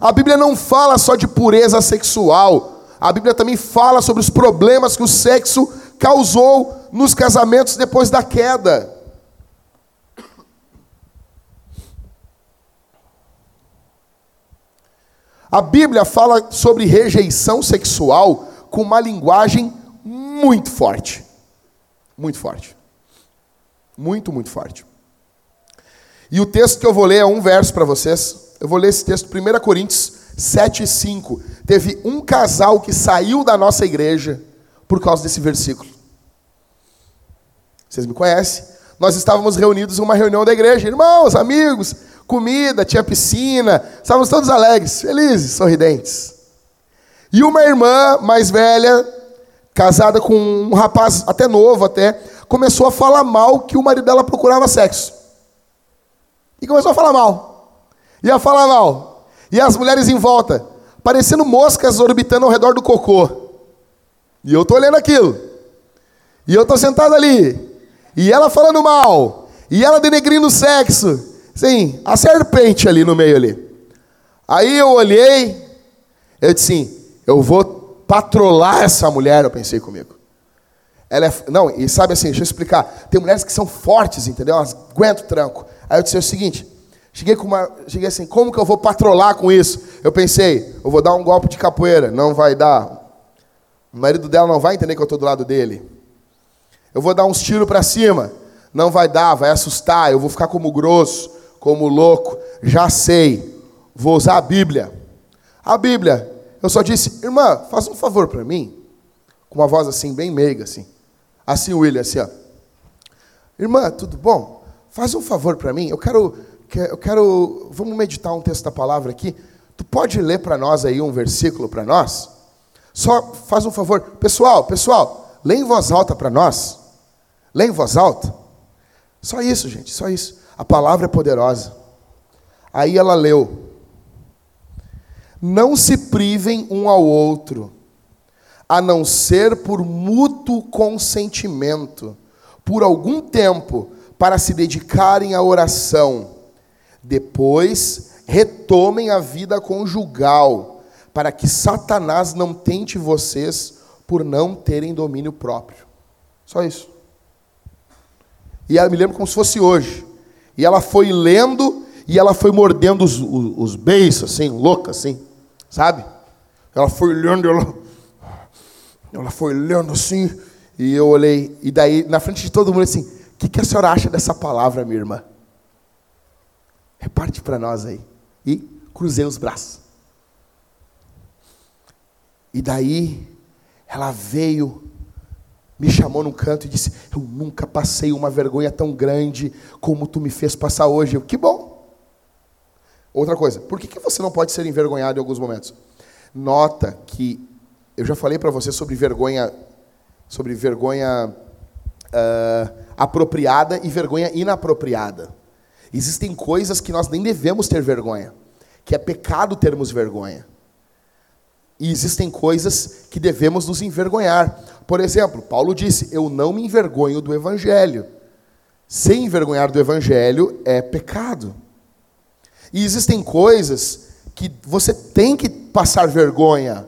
A Bíblia não fala só de pureza sexual. A Bíblia também fala sobre os problemas que o sexo causou nos casamentos depois da queda. A Bíblia fala sobre rejeição sexual com uma linguagem muito forte. Muito forte. Muito, muito forte. E o texto que eu vou ler é um verso para vocês. Eu vou ler esse texto, 1 Coríntios 7, 5. Teve um casal que saiu da nossa igreja por causa desse versículo. Vocês me conhecem? Nós estávamos reunidos em uma reunião da igreja, irmãos, amigos, comida, tinha piscina, estávamos todos alegres, felizes, sorridentes. E uma irmã mais velha, casada com um rapaz até novo até, começou a falar mal que o marido dela procurava sexo. E começou a falar mal. Ia falar mal. E as mulheres em volta, parecendo moscas orbitando ao redor do cocô. E eu tô olhando aquilo. E eu tô sentado ali. E ela falando mal. E ela denegrindo o sexo. Sim, a serpente ali no meio ali. Aí eu olhei, eu disse assim, eu vou patrolar essa mulher, eu pensei comigo. Ela é, não, e sabe assim, deixa eu explicar. Tem mulheres que são fortes, entendeu? Elas aguentam o tranco. Aí eu disse o seguinte, cheguei com uma, cheguei assim, como que eu vou patrolar com isso? Eu pensei, eu vou dar um golpe de capoeira, não vai dar. O marido dela não vai entender que eu estou do lado dele. Eu vou dar uns tiros para cima, não vai dar, vai assustar, eu vou ficar como grosso como louco, já sei, vou usar a Bíblia. A Bíblia, eu só disse, irmã, faz um favor para mim, com uma voz assim, bem meiga, assim. Assim, William, assim, ó. Irmã, tudo bom? Faz um favor para mim, eu quero, eu quero, vamos meditar um texto da palavra aqui. Tu pode ler para nós aí um versículo para nós? Só faz um favor. Pessoal, pessoal, lê em voz alta para nós. Lê em voz alta. Só isso, gente, só isso. A palavra é poderosa. Aí ela leu: Não se privem um ao outro, a não ser por mútuo consentimento, por algum tempo, para se dedicarem à oração. Depois, retomem a vida conjugal, para que Satanás não tente vocês por não terem domínio próprio. Só isso. E eu me lembro como se fosse hoje. E ela foi lendo e ela foi mordendo os, os, os beiços, assim, louca, assim, sabe? Ela foi lendo, ela, ela foi lendo assim, e eu olhei, e daí, na frente de todo mundo, assim, o que, que a senhora acha dessa palavra, minha irmã? Reparte para nós aí. E cruzei os braços. E daí, ela veio, me chamou num canto e disse: Eu nunca passei uma vergonha tão grande como tu me fez passar hoje. Eu, que bom. Outra coisa, por que, que você não pode ser envergonhado em alguns momentos? Nota que eu já falei para você sobre vergonha, sobre vergonha uh, apropriada e vergonha inapropriada. Existem coisas que nós nem devemos ter vergonha, que é pecado termos vergonha. E existem coisas que devemos nos envergonhar. Por exemplo, Paulo disse: Eu não me envergonho do Evangelho. Sem envergonhar do Evangelho é pecado. E existem coisas que você tem que passar vergonha,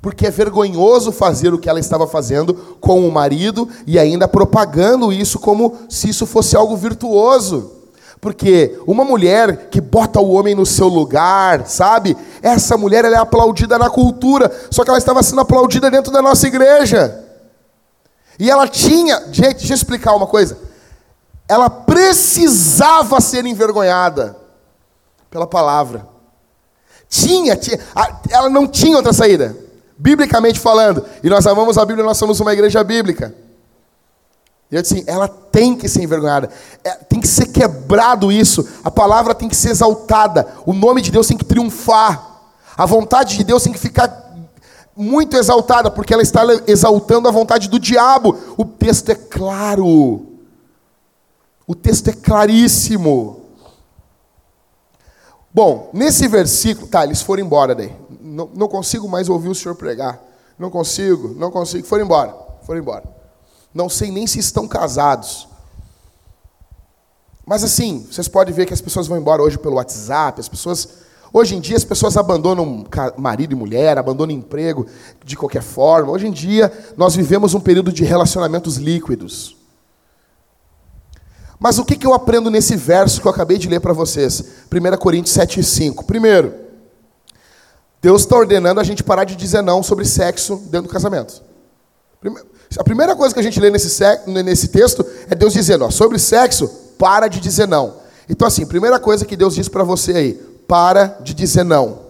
porque é vergonhoso fazer o que ela estava fazendo com o marido e ainda propagando isso como se isso fosse algo virtuoso. Porque uma mulher que bota o homem no seu lugar, sabe? Essa mulher ela é aplaudida na cultura, só que ela estava sendo aplaudida dentro da nossa igreja. E ela tinha, gente, deixa eu explicar uma coisa. Ela precisava ser envergonhada pela palavra. Tinha, tinha, ela não tinha outra saída, biblicamente falando. E nós amamos a Bíblia, nós somos uma igreja bíblica. E eu disse assim, ela tem que ser envergonhada, é, tem que ser quebrado isso, a palavra tem que ser exaltada, o nome de Deus tem que triunfar, a vontade de Deus tem que ficar muito exaltada, porque ela está exaltando a vontade do diabo. O texto é claro, o texto é claríssimo. Bom, nesse versículo, tá, eles foram embora daí. Não, não consigo mais ouvir o senhor pregar. Não consigo, não consigo. Foram embora, foram embora. Não sei nem se estão casados. Mas assim, vocês podem ver que as pessoas vão embora hoje pelo WhatsApp, as pessoas. Hoje em dia as pessoas abandonam marido e mulher, abandonam emprego de qualquer forma. Hoje em dia nós vivemos um período de relacionamentos líquidos. Mas o que, que eu aprendo nesse verso que eu acabei de ler para vocês? 1 Coríntios 7, 5. Primeiro, Deus está ordenando a gente parar de dizer não sobre sexo dentro do casamento. A primeira coisa que a gente lê nesse, nesse texto é Deus dizendo, ó, sobre sexo, para de dizer não. Então, assim, primeira coisa que Deus diz para você aí, para de dizer não.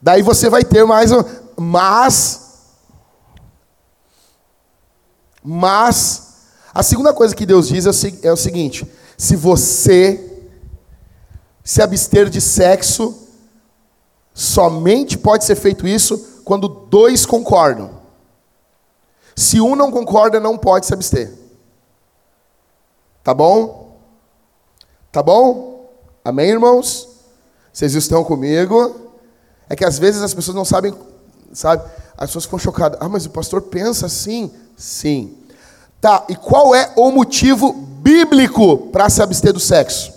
Daí você vai ter mais um, mas, mas, a segunda coisa que Deus diz é, é o seguinte: se você se abster de sexo, somente pode ser feito isso quando dois concordam. Se um não concorda, não pode se abster. Tá bom? Tá bom? Amém, irmãos? Vocês estão comigo? É que às vezes as pessoas não sabem, sabe? As pessoas ficam chocadas. Ah, mas o pastor pensa assim? Sim. Tá, e qual é o motivo bíblico para se abster do sexo?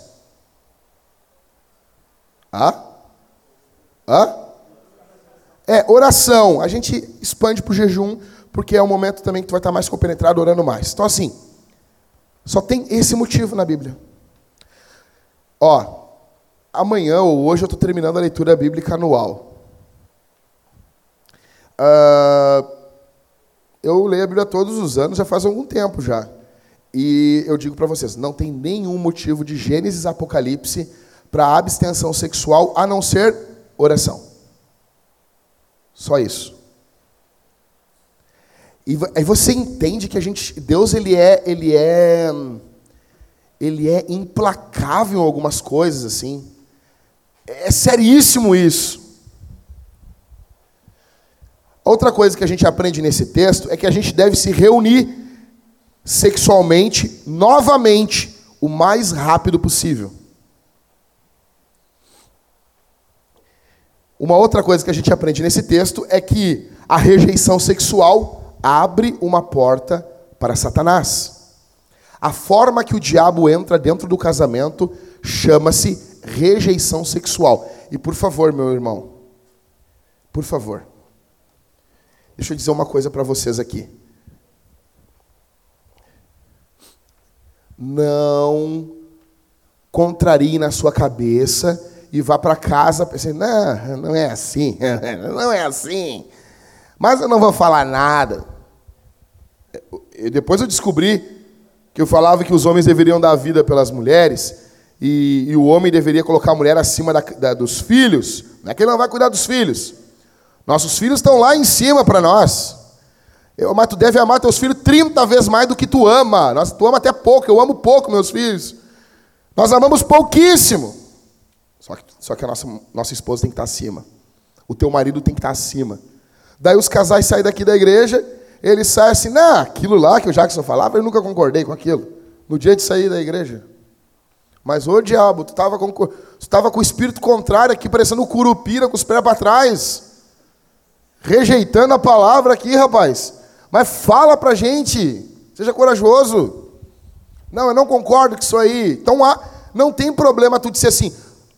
Hã? Hã? É, oração. A gente expande para o jejum porque é o momento também que tu vai estar mais compenetrado orando mais. Então, assim, só tem esse motivo na Bíblia. Ó, amanhã ou hoje eu estou terminando a leitura bíblica anual. Uh, eu leio a Bíblia todos os anos, já faz algum tempo já. E eu digo para vocês, não tem nenhum motivo de Gênesis Apocalipse para abstenção sexual a não ser oração. Só isso. E aí você entende que a gente, Deus ele é, ele é, ele é implacável em algumas coisas assim. É seríssimo isso. Outra coisa que a gente aprende nesse texto é que a gente deve se reunir sexualmente novamente o mais rápido possível. Uma outra coisa que a gente aprende nesse texto é que a rejeição sexual abre uma porta para Satanás. A forma que o diabo entra dentro do casamento chama-se rejeição sexual. E por favor, meu irmão, por favor, deixa eu dizer uma coisa para vocês aqui. não contrarie na sua cabeça e vá para casa pensando, não, não é assim, não é assim. Mas eu não vou falar nada. Depois eu descobri que eu falava que os homens deveriam dar vida pelas mulheres e, e o homem deveria colocar a mulher acima da, da, dos filhos. Não é que ele não vai cuidar dos filhos. Nossos filhos estão lá em cima para nós. Eu, mas tu deve amar teus filhos 30 vezes mais do que tu ama. Nós, tu ama até pouco, eu amo pouco meus filhos. Nós amamos pouquíssimo. Só que, só que a nossa, nossa esposa tem que estar acima. O teu marido tem que estar acima. Daí os casais saem daqui da igreja, eles saem assim, não, aquilo lá que o Jackson falava, eu nunca concordei com aquilo. No dia de sair da igreja. Mas, ô diabo, tu estava com, com o espírito contrário aqui, parecendo um curupira com os pés para trás. Rejeitando a palavra aqui, rapaz. Mas fala pra gente. Seja corajoso. Não, eu não concordo com isso aí. Então, há, não tem problema tu dizer assim,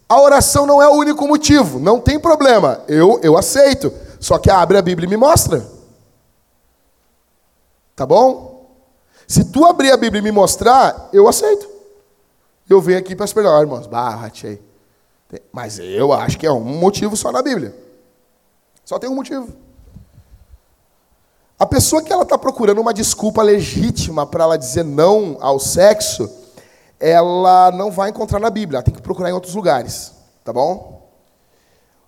a oração não é o único motivo. Não tem problema. Eu, eu aceito. Só que abre a Bíblia e me mostra. Tá bom? Se tu abrir a Bíblia e me mostrar, eu aceito. Eu venho aqui para esperar, irmãos. Bah, aí. Mas eu acho que é um motivo só na Bíblia. Só tem um motivo. A pessoa que ela está procurando uma desculpa legítima para ela dizer não ao sexo, ela não vai encontrar na Bíblia, ela tem que procurar em outros lugares, tá bom?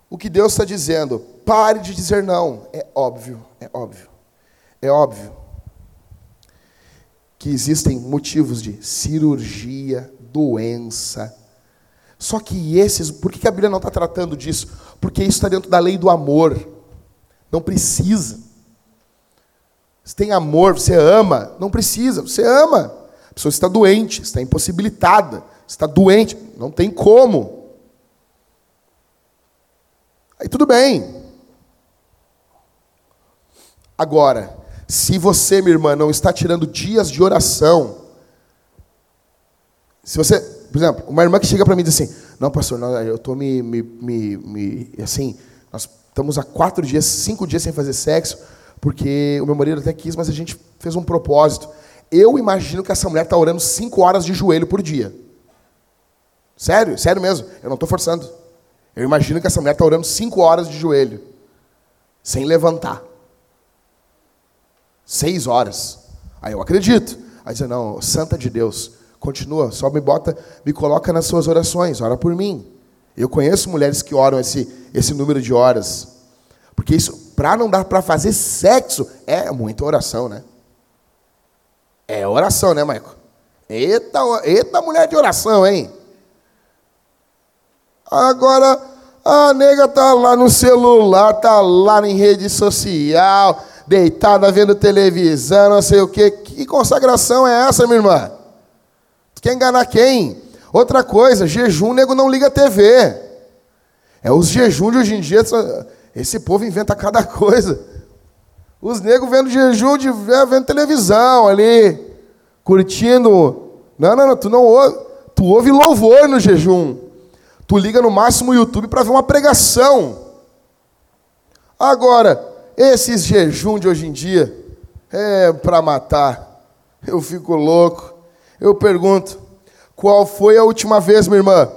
O que Deus está dizendo, pare de dizer não, é óbvio, é óbvio, é óbvio que existem motivos de cirurgia, doença. Só que esses, por que a Bíblia não está tratando disso? Porque isso está dentro da lei do amor. Não precisa. Você tem amor, você ama, não precisa, você ama. A pessoa está doente, está impossibilitada, está doente, não tem como. Aí tudo bem. Agora, se você, minha irmã, não está tirando dias de oração, se você, por exemplo, uma irmã que chega para mim e diz assim, não, pastor, não, eu estou me, me, me, me, assim, nós estamos há quatro dias, cinco dias sem fazer sexo, porque o meu marido até quis, mas a gente fez um propósito. Eu imagino que essa mulher está orando cinco horas de joelho por dia. Sério, sério mesmo. Eu não estou forçando. Eu imagino que essa mulher está orando cinco horas de joelho, sem levantar. Seis horas. Aí eu acredito. Aí diz, não, santa de Deus, continua, só me bota, me coloca nas suas orações, ora por mim. Eu conheço mulheres que oram esse, esse número de horas. Porque isso, para não dar para fazer sexo, é muita oração, né? É oração, né, Maico? Eita, eita mulher de oração, hein? Agora, a nega tá lá no celular, tá lá em rede social, deitada vendo televisão, não sei o quê. Que consagração é essa, minha irmã? Tu quer enganar quem? Outra coisa, jejum, nego não liga a TV. É os jejuns de hoje em dia, esse povo inventa cada coisa. Os negros vendo jejum, de, vendo televisão ali, curtindo. Não, não, não, tu não ouve, tu ouve louvor no jejum. Tu liga no máximo o YouTube para ver uma pregação. Agora, esses jejum de hoje em dia é para matar. Eu fico louco. Eu pergunto: qual foi a última vez, minha irmã?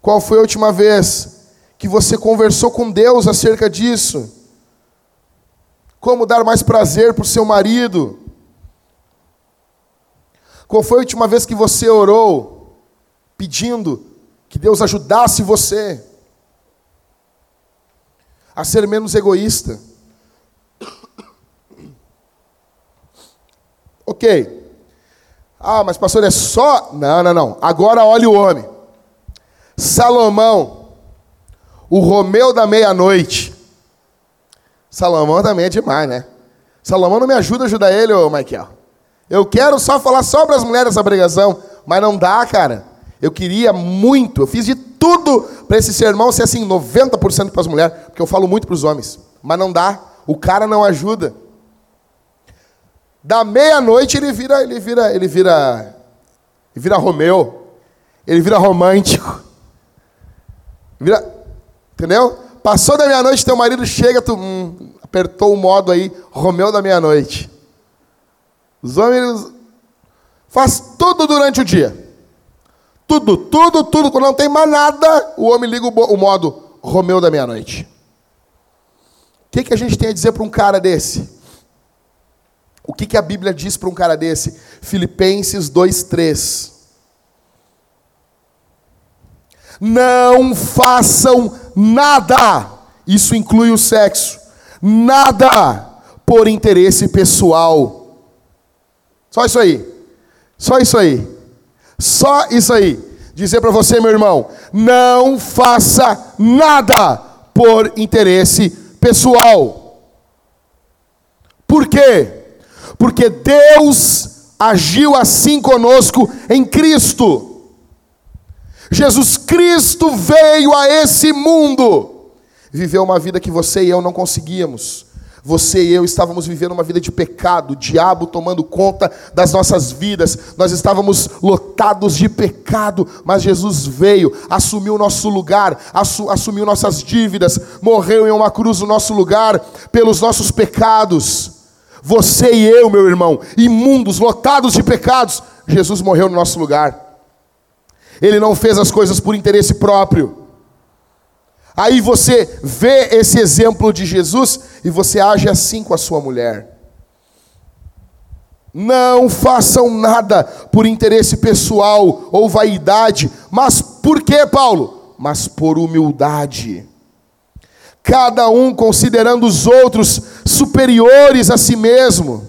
Qual foi a última vez que você conversou com Deus acerca disso? Como dar mais prazer para o seu marido? Qual foi a última vez que você orou pedindo que Deus ajudasse você a ser menos egoísta? Ok. Ah, mas pastor, é só. Não, não, não. Agora olhe o homem. Salomão, o Romeu da meia-noite. Salomão também é demais, né? Salomão não me ajuda a ajudar ele, ô Michael. Eu quero só falar sobre as mulheres dessa pregação, mas não dá, cara. Eu queria muito, eu fiz de tudo para esse sermão ser assim, 90% para as mulheres, porque eu falo muito para os homens. Mas não dá, o cara não ajuda. Da meia-noite ele vira, ele vira, ele vira, ele vira Romeu, ele vira romântico. Vira, entendeu? Passou da meia-noite, teu marido chega, tu hum, apertou o modo aí, Romeu da meia-noite. Os homens Faz tudo durante o dia. Tudo, tudo, tudo. Quando não tem mais nada, o homem liga o, modo Romeu da meia-noite. O que, que a gente tem a dizer para um cara desse? O que, que a Bíblia diz para um cara desse? Filipenses 2,3. Não façam nada, isso inclui o sexo, nada por interesse pessoal. Só isso aí. Só isso aí. Só isso aí. Dizer para você, meu irmão, não faça nada por interesse pessoal. Por quê? Porque Deus agiu assim conosco em Cristo. Jesus Cristo veio a esse mundo, viveu uma vida que você e eu não conseguíamos você e eu estávamos vivendo uma vida de pecado, o diabo tomando conta das nossas vidas, nós estávamos lotados de pecado, mas Jesus veio, assumiu o nosso lugar, assumiu nossas dívidas, morreu em uma cruz no nosso lugar, pelos nossos pecados. Você e eu, meu irmão, imundos, lotados de pecados, Jesus morreu no nosso lugar. Ele não fez as coisas por interesse próprio. Aí você vê esse exemplo de Jesus e você age assim com a sua mulher. Não façam nada por interesse pessoal ou vaidade, mas por que, Paulo? Mas por humildade. Cada um considerando os outros superiores a si mesmo,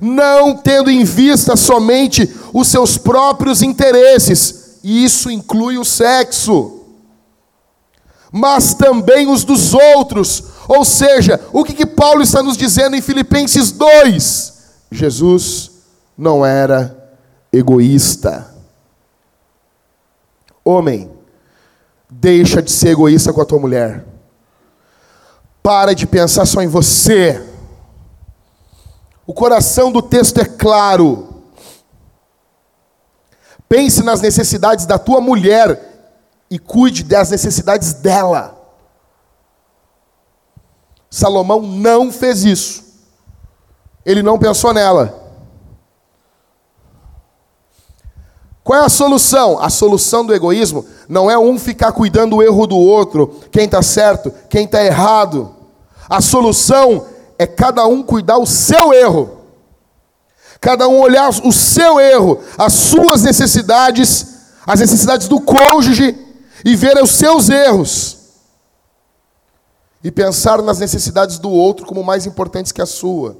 não tendo em vista somente os seus próprios interesses, e isso inclui o sexo mas também os dos outros. Ou seja, o que, que Paulo está nos dizendo em Filipenses 2? Jesus não era egoísta. Homem, deixa de ser egoísta com a tua mulher. Para de pensar só em você. O coração do texto é claro. Pense nas necessidades da tua mulher e cuide das necessidades dela. Salomão não fez isso. Ele não pensou nela. Qual é a solução? A solução do egoísmo não é um ficar cuidando do erro do outro, quem está certo, quem está errado. A solução é cada um cuidar o seu erro. Cada um olhar o seu erro, as suas necessidades, as necessidades do cônjuge e ver os seus erros e pensar nas necessidades do outro como mais importantes que a sua.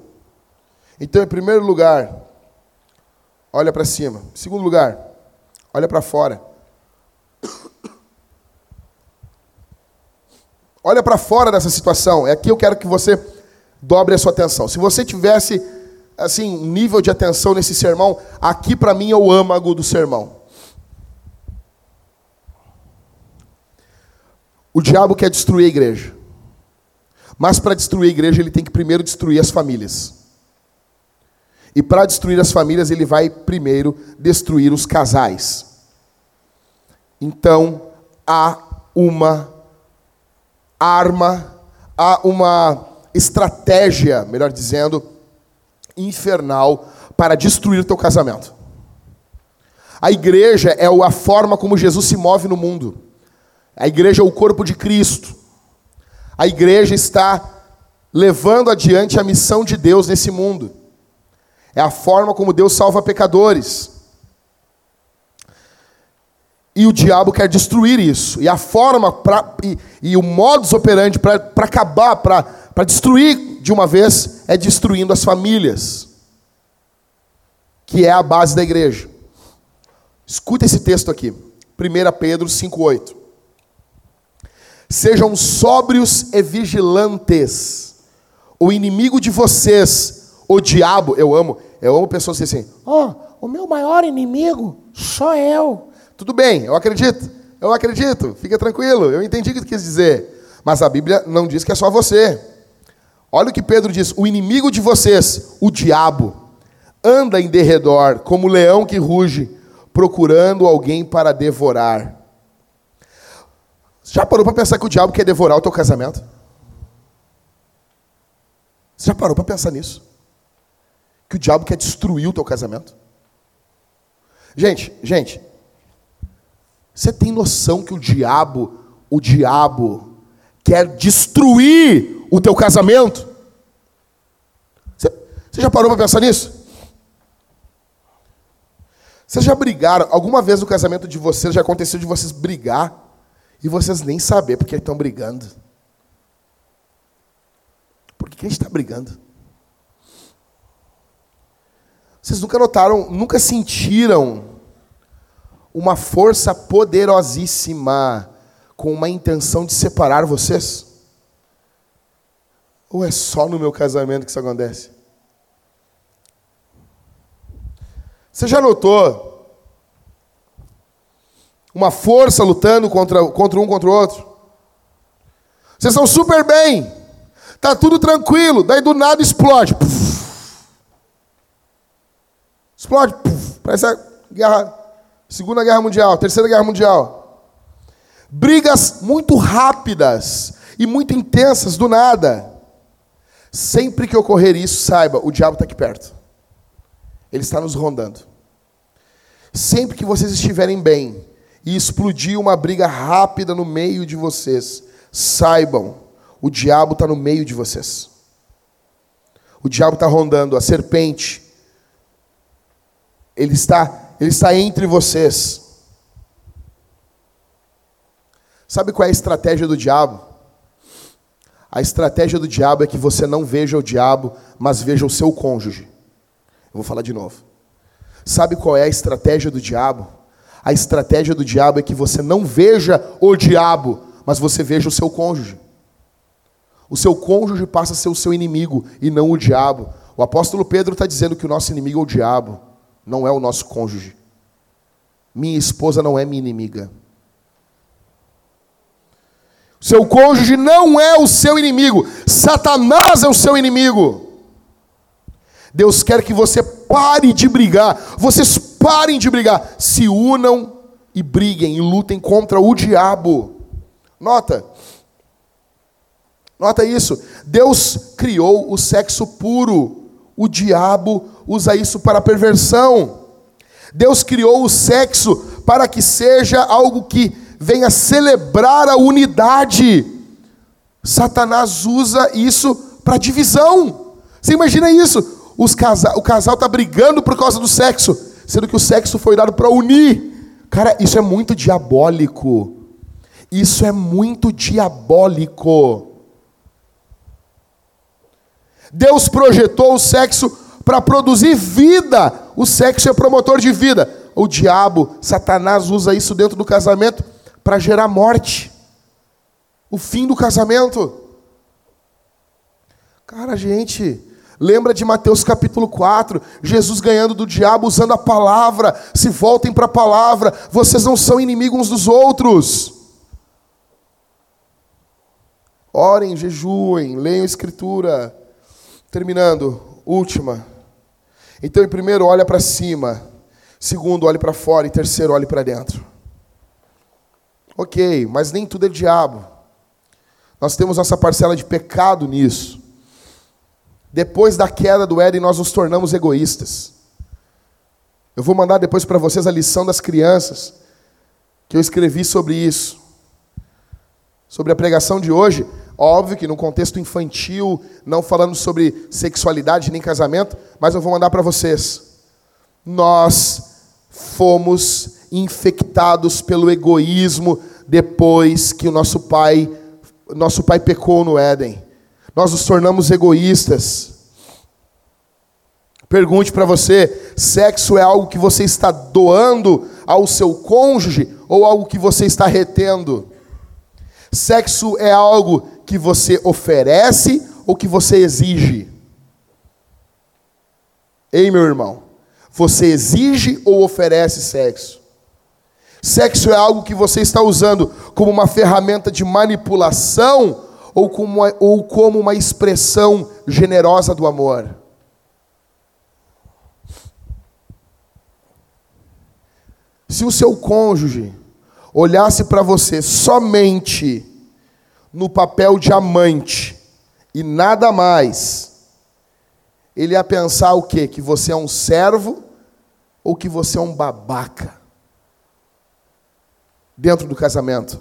Então, em primeiro lugar, olha para cima. Em segundo lugar, olha para fora. Olha para fora dessa situação. É aqui eu quero que você dobre a sua atenção. Se você tivesse assim, nível de atenção nesse sermão, aqui para mim é o âmago do sermão. O diabo quer destruir a igreja. Mas para destruir a igreja, ele tem que primeiro destruir as famílias. E para destruir as famílias, ele vai primeiro destruir os casais. Então, há uma arma, há uma estratégia, melhor dizendo, infernal para destruir o teu casamento. A igreja é a forma como Jesus se move no mundo. A igreja é o corpo de Cristo. A igreja está levando adiante a missão de Deus nesse mundo. É a forma como Deus salva pecadores. E o diabo quer destruir isso. E a forma pra, e, e o modus operandi para acabar, para destruir de uma vez, é destruindo as famílias, que é a base da igreja. Escuta esse texto aqui, 1 Pedro 5,8. Sejam sóbrios e vigilantes. O inimigo de vocês, o diabo, eu amo, eu amo pessoas que assim, ó, oh, o meu maior inimigo sou eu. Tudo bem, eu acredito, eu acredito, fica tranquilo, eu entendi o que quis dizer. Mas a Bíblia não diz que é só você. Olha o que Pedro diz: o inimigo de vocês, o diabo, anda em derredor como leão que ruge, procurando alguém para devorar. Já parou para pensar que o diabo quer devorar o teu casamento? Você já parou para pensar nisso? Que o diabo quer destruir o teu casamento? Gente, gente, você tem noção que o diabo, o diabo quer destruir o teu casamento? Você, você já parou para pensar nisso? Vocês já brigaram? Alguma vez no casamento de vocês já aconteceu de vocês brigar e vocês nem saber porque estão brigando? Por que a gente está brigando? Vocês nunca notaram, nunca sentiram uma força poderosíssima com uma intenção de separar vocês? Ou é só no meu casamento que isso acontece? Você já notou uma força lutando contra, contra um contra o outro? Vocês estão super bem, tá tudo tranquilo, daí do nada explode. Explode. Puf, parece a guerra, Segunda Guerra Mundial, Terceira Guerra Mundial. Brigas muito rápidas e muito intensas do nada. Sempre que ocorrer isso, saiba, o diabo está aqui perto. Ele está nos rondando. Sempre que vocês estiverem bem e explodir uma briga rápida no meio de vocês, saibam, o diabo está no meio de vocês. O diabo está rondando, a serpente, ele está, ele está entre vocês. Sabe qual é a estratégia do diabo? A estratégia do diabo é que você não veja o diabo, mas veja o seu cônjuge. Eu vou falar de novo. Sabe qual é a estratégia do diabo? A estratégia do diabo é que você não veja o diabo, mas você veja o seu cônjuge. O seu cônjuge passa a ser o seu inimigo e não o diabo. O apóstolo Pedro está dizendo que o nosso inimigo é o diabo não é o nosso cônjuge. Minha esposa não é minha inimiga. Seu cônjuge não é o seu inimigo. Satanás é o seu inimigo. Deus quer que você pare de brigar. Vocês parem de brigar. Se unam e briguem e lutem contra o diabo. Nota. Nota isso. Deus criou o sexo puro. O diabo usa isso para perversão. Deus criou o sexo para que seja algo que venha celebrar a unidade. Satanás usa isso para divisão. Você imagina isso? Os casa o casal está brigando por causa do sexo, sendo que o sexo foi dado para unir. Cara, isso é muito diabólico. Isso é muito diabólico. Deus projetou o sexo para produzir vida. O sexo é promotor de vida. O diabo, Satanás, usa isso dentro do casamento para gerar morte. O fim do casamento. Cara, gente, lembra de Mateus capítulo 4, Jesus ganhando do diabo usando a palavra. Se voltem para a palavra, vocês não são inimigos uns dos outros. Orem, jejuem, leiam a escritura. Terminando, última. Então, em primeiro, olha para cima. Segundo, olhe para fora. E terceiro, olhe para dentro. Ok, mas nem tudo é diabo. Nós temos nossa parcela de pecado nisso. Depois da queda do Éden, nós nos tornamos egoístas. Eu vou mandar depois para vocês a lição das crianças, que eu escrevi sobre isso. Sobre a pregação de hoje, Óbvio que no contexto infantil, não falando sobre sexualidade nem casamento, mas eu vou mandar para vocês. Nós fomos infectados pelo egoísmo depois que o nosso pai, nosso pai pecou no Éden. Nós nos tornamos egoístas. Pergunte para você: sexo é algo que você está doando ao seu cônjuge ou algo que você está retendo? Sexo é algo que você oferece ou que você exige? Ei, meu irmão, você exige ou oferece sexo? Sexo é algo que você está usando como uma ferramenta de manipulação ou como uma, ou como uma expressão generosa do amor? Se o seu cônjuge olhasse para você somente no papel de amante e nada mais, ele ia pensar o quê? Que você é um servo ou que você é um babaca dentro do casamento.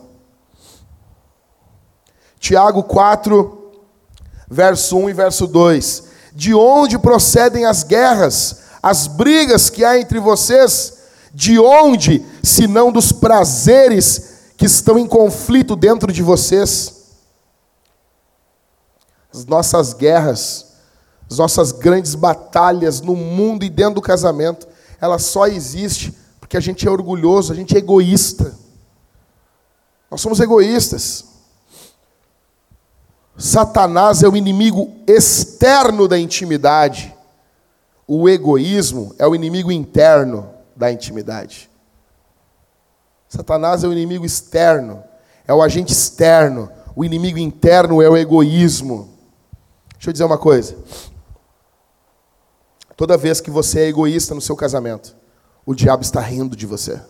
Tiago 4, verso 1 e verso 2. De onde procedem as guerras, as brigas que há entre vocês? De onde, se não dos prazeres que estão em conflito dentro de vocês? As nossas guerras, as nossas grandes batalhas no mundo e dentro do casamento, ela só existe porque a gente é orgulhoso, a gente é egoísta. Nós somos egoístas. Satanás é o inimigo externo da intimidade. O egoísmo é o inimigo interno da intimidade. Satanás é o inimigo externo, é o agente externo. O inimigo interno é o egoísmo. Deixa eu dizer uma coisa. Toda vez que você é egoísta no seu casamento, o diabo está rindo de você.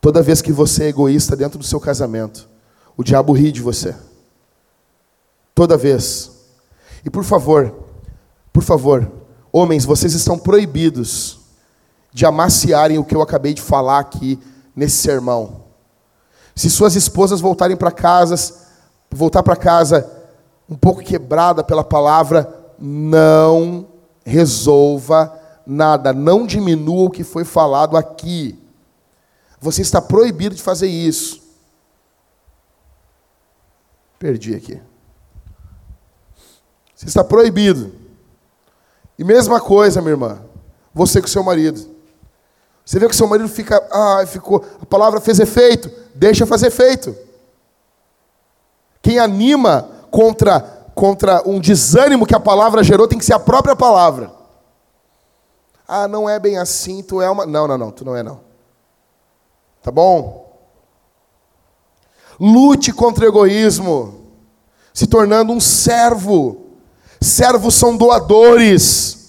Toda vez que você é egoísta dentro do seu casamento, o diabo ri de você. Toda vez. E por favor, por favor, homens, vocês estão proibidos de amaciarem o que eu acabei de falar aqui nesse sermão. Se suas esposas voltarem para casa, voltar para casa um pouco quebrada pela palavra, não resolva nada, não diminua o que foi falado aqui. Você está proibido de fazer isso. Perdi aqui. Você está proibido. E mesma coisa, minha irmã, você com seu marido. Você vê que seu marido fica, ah, ficou, a palavra fez efeito, deixa fazer efeito. Quem anima contra contra um desânimo que a palavra gerou tem que ser a própria palavra. Ah, não é bem assim, tu é uma. Não, não, não, tu não é não. Tá bom? Lute contra o egoísmo, se tornando um servo. Servos são doadores.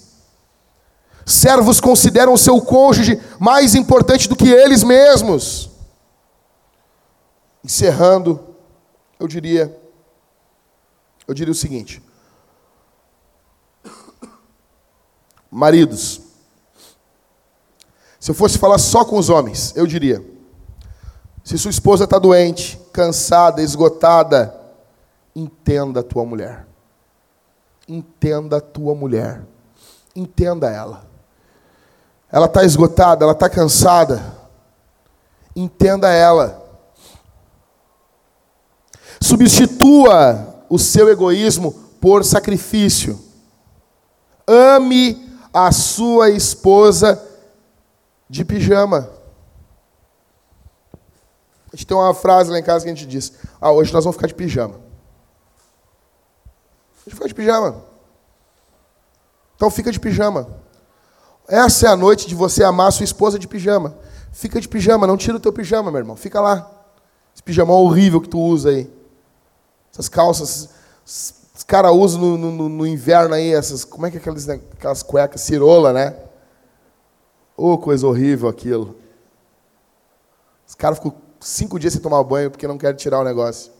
Servos consideram o seu cônjuge mais importante do que eles mesmos. Encerrando, eu diria, eu diria o seguinte: Maridos, se eu fosse falar só com os homens, eu diria: se sua esposa está doente, cansada, esgotada, entenda a tua mulher. Entenda a tua mulher. Entenda ela. Ela está esgotada, ela está cansada. Entenda ela. Substitua o seu egoísmo por sacrifício. Ame a sua esposa de pijama. A gente tem uma frase lá em casa que a gente diz: Ah, hoje nós vamos ficar de pijama. A gente fica de pijama. Então fica de pijama. Essa é a noite de você amar sua esposa de pijama. Fica de pijama, não tira o teu pijama, meu irmão. Fica lá. Esse pijama horrível que tu usa aí. Essas calças. Os caras usam no, no, no, inverno aí, essas. Como é que é aquelas, né, aquelas cuecas cirola, né? Ô, oh, coisa horrível aquilo. Os caras ficam cinco dias sem tomar banho porque não quer tirar o negócio.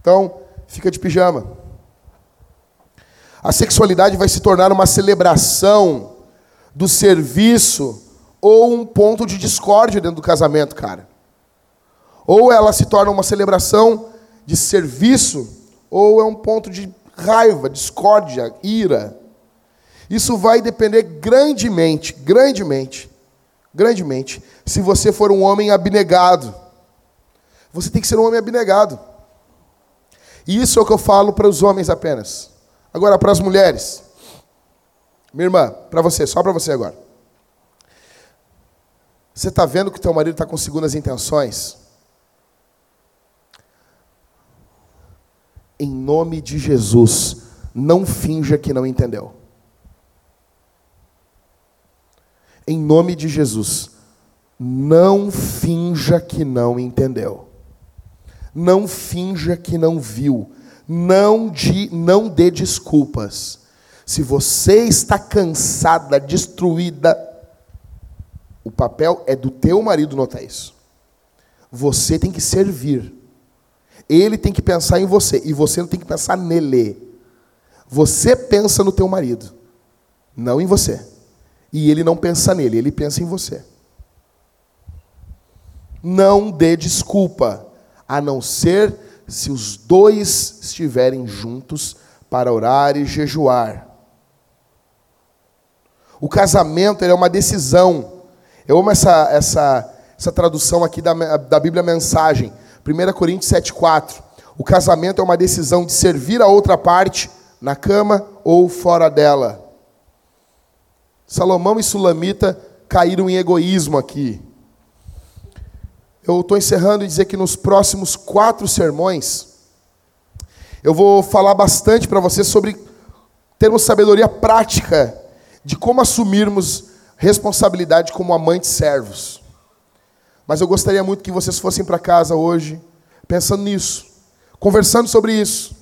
Então, fica de pijama. A sexualidade vai se tornar uma celebração do serviço ou um ponto de discórdia dentro do casamento, cara. Ou ela se torna uma celebração de serviço, ou é um ponto de raiva, discórdia, ira. Isso vai depender grandemente, grandemente grandemente se você for um homem abnegado. Você tem que ser um homem abnegado. E isso é o que eu falo para os homens apenas. Agora, para as mulheres. Minha irmã, para você, só para você agora. Você está vendo que teu marido está com segundas intenções? Em nome de Jesus, não finja que não entendeu. em nome de Jesus, não finja que não entendeu. Não finja que não viu. Não, de, não dê desculpas. Se você está cansada, destruída, o papel é do teu marido notar isso. Você tem que servir. Ele tem que pensar em você e você não tem que pensar nele. Você pensa no teu marido. não em você. E ele não pensa nele, ele pensa em você. Não dê desculpa, a não ser se os dois estiverem juntos para orar e jejuar. O casamento é uma decisão. Eu amo essa, essa, essa tradução aqui da, da Bíblia Mensagem. 1 Coríntios 7,4. O casamento é uma decisão de servir a outra parte na cama ou fora dela. Salomão e Sulamita caíram em egoísmo aqui. Eu estou encerrando e dizer que nos próximos quatro sermões, eu vou falar bastante para vocês sobre termos sabedoria prática de como assumirmos responsabilidade como amantes servos. Mas eu gostaria muito que vocês fossem para casa hoje pensando nisso, conversando sobre isso,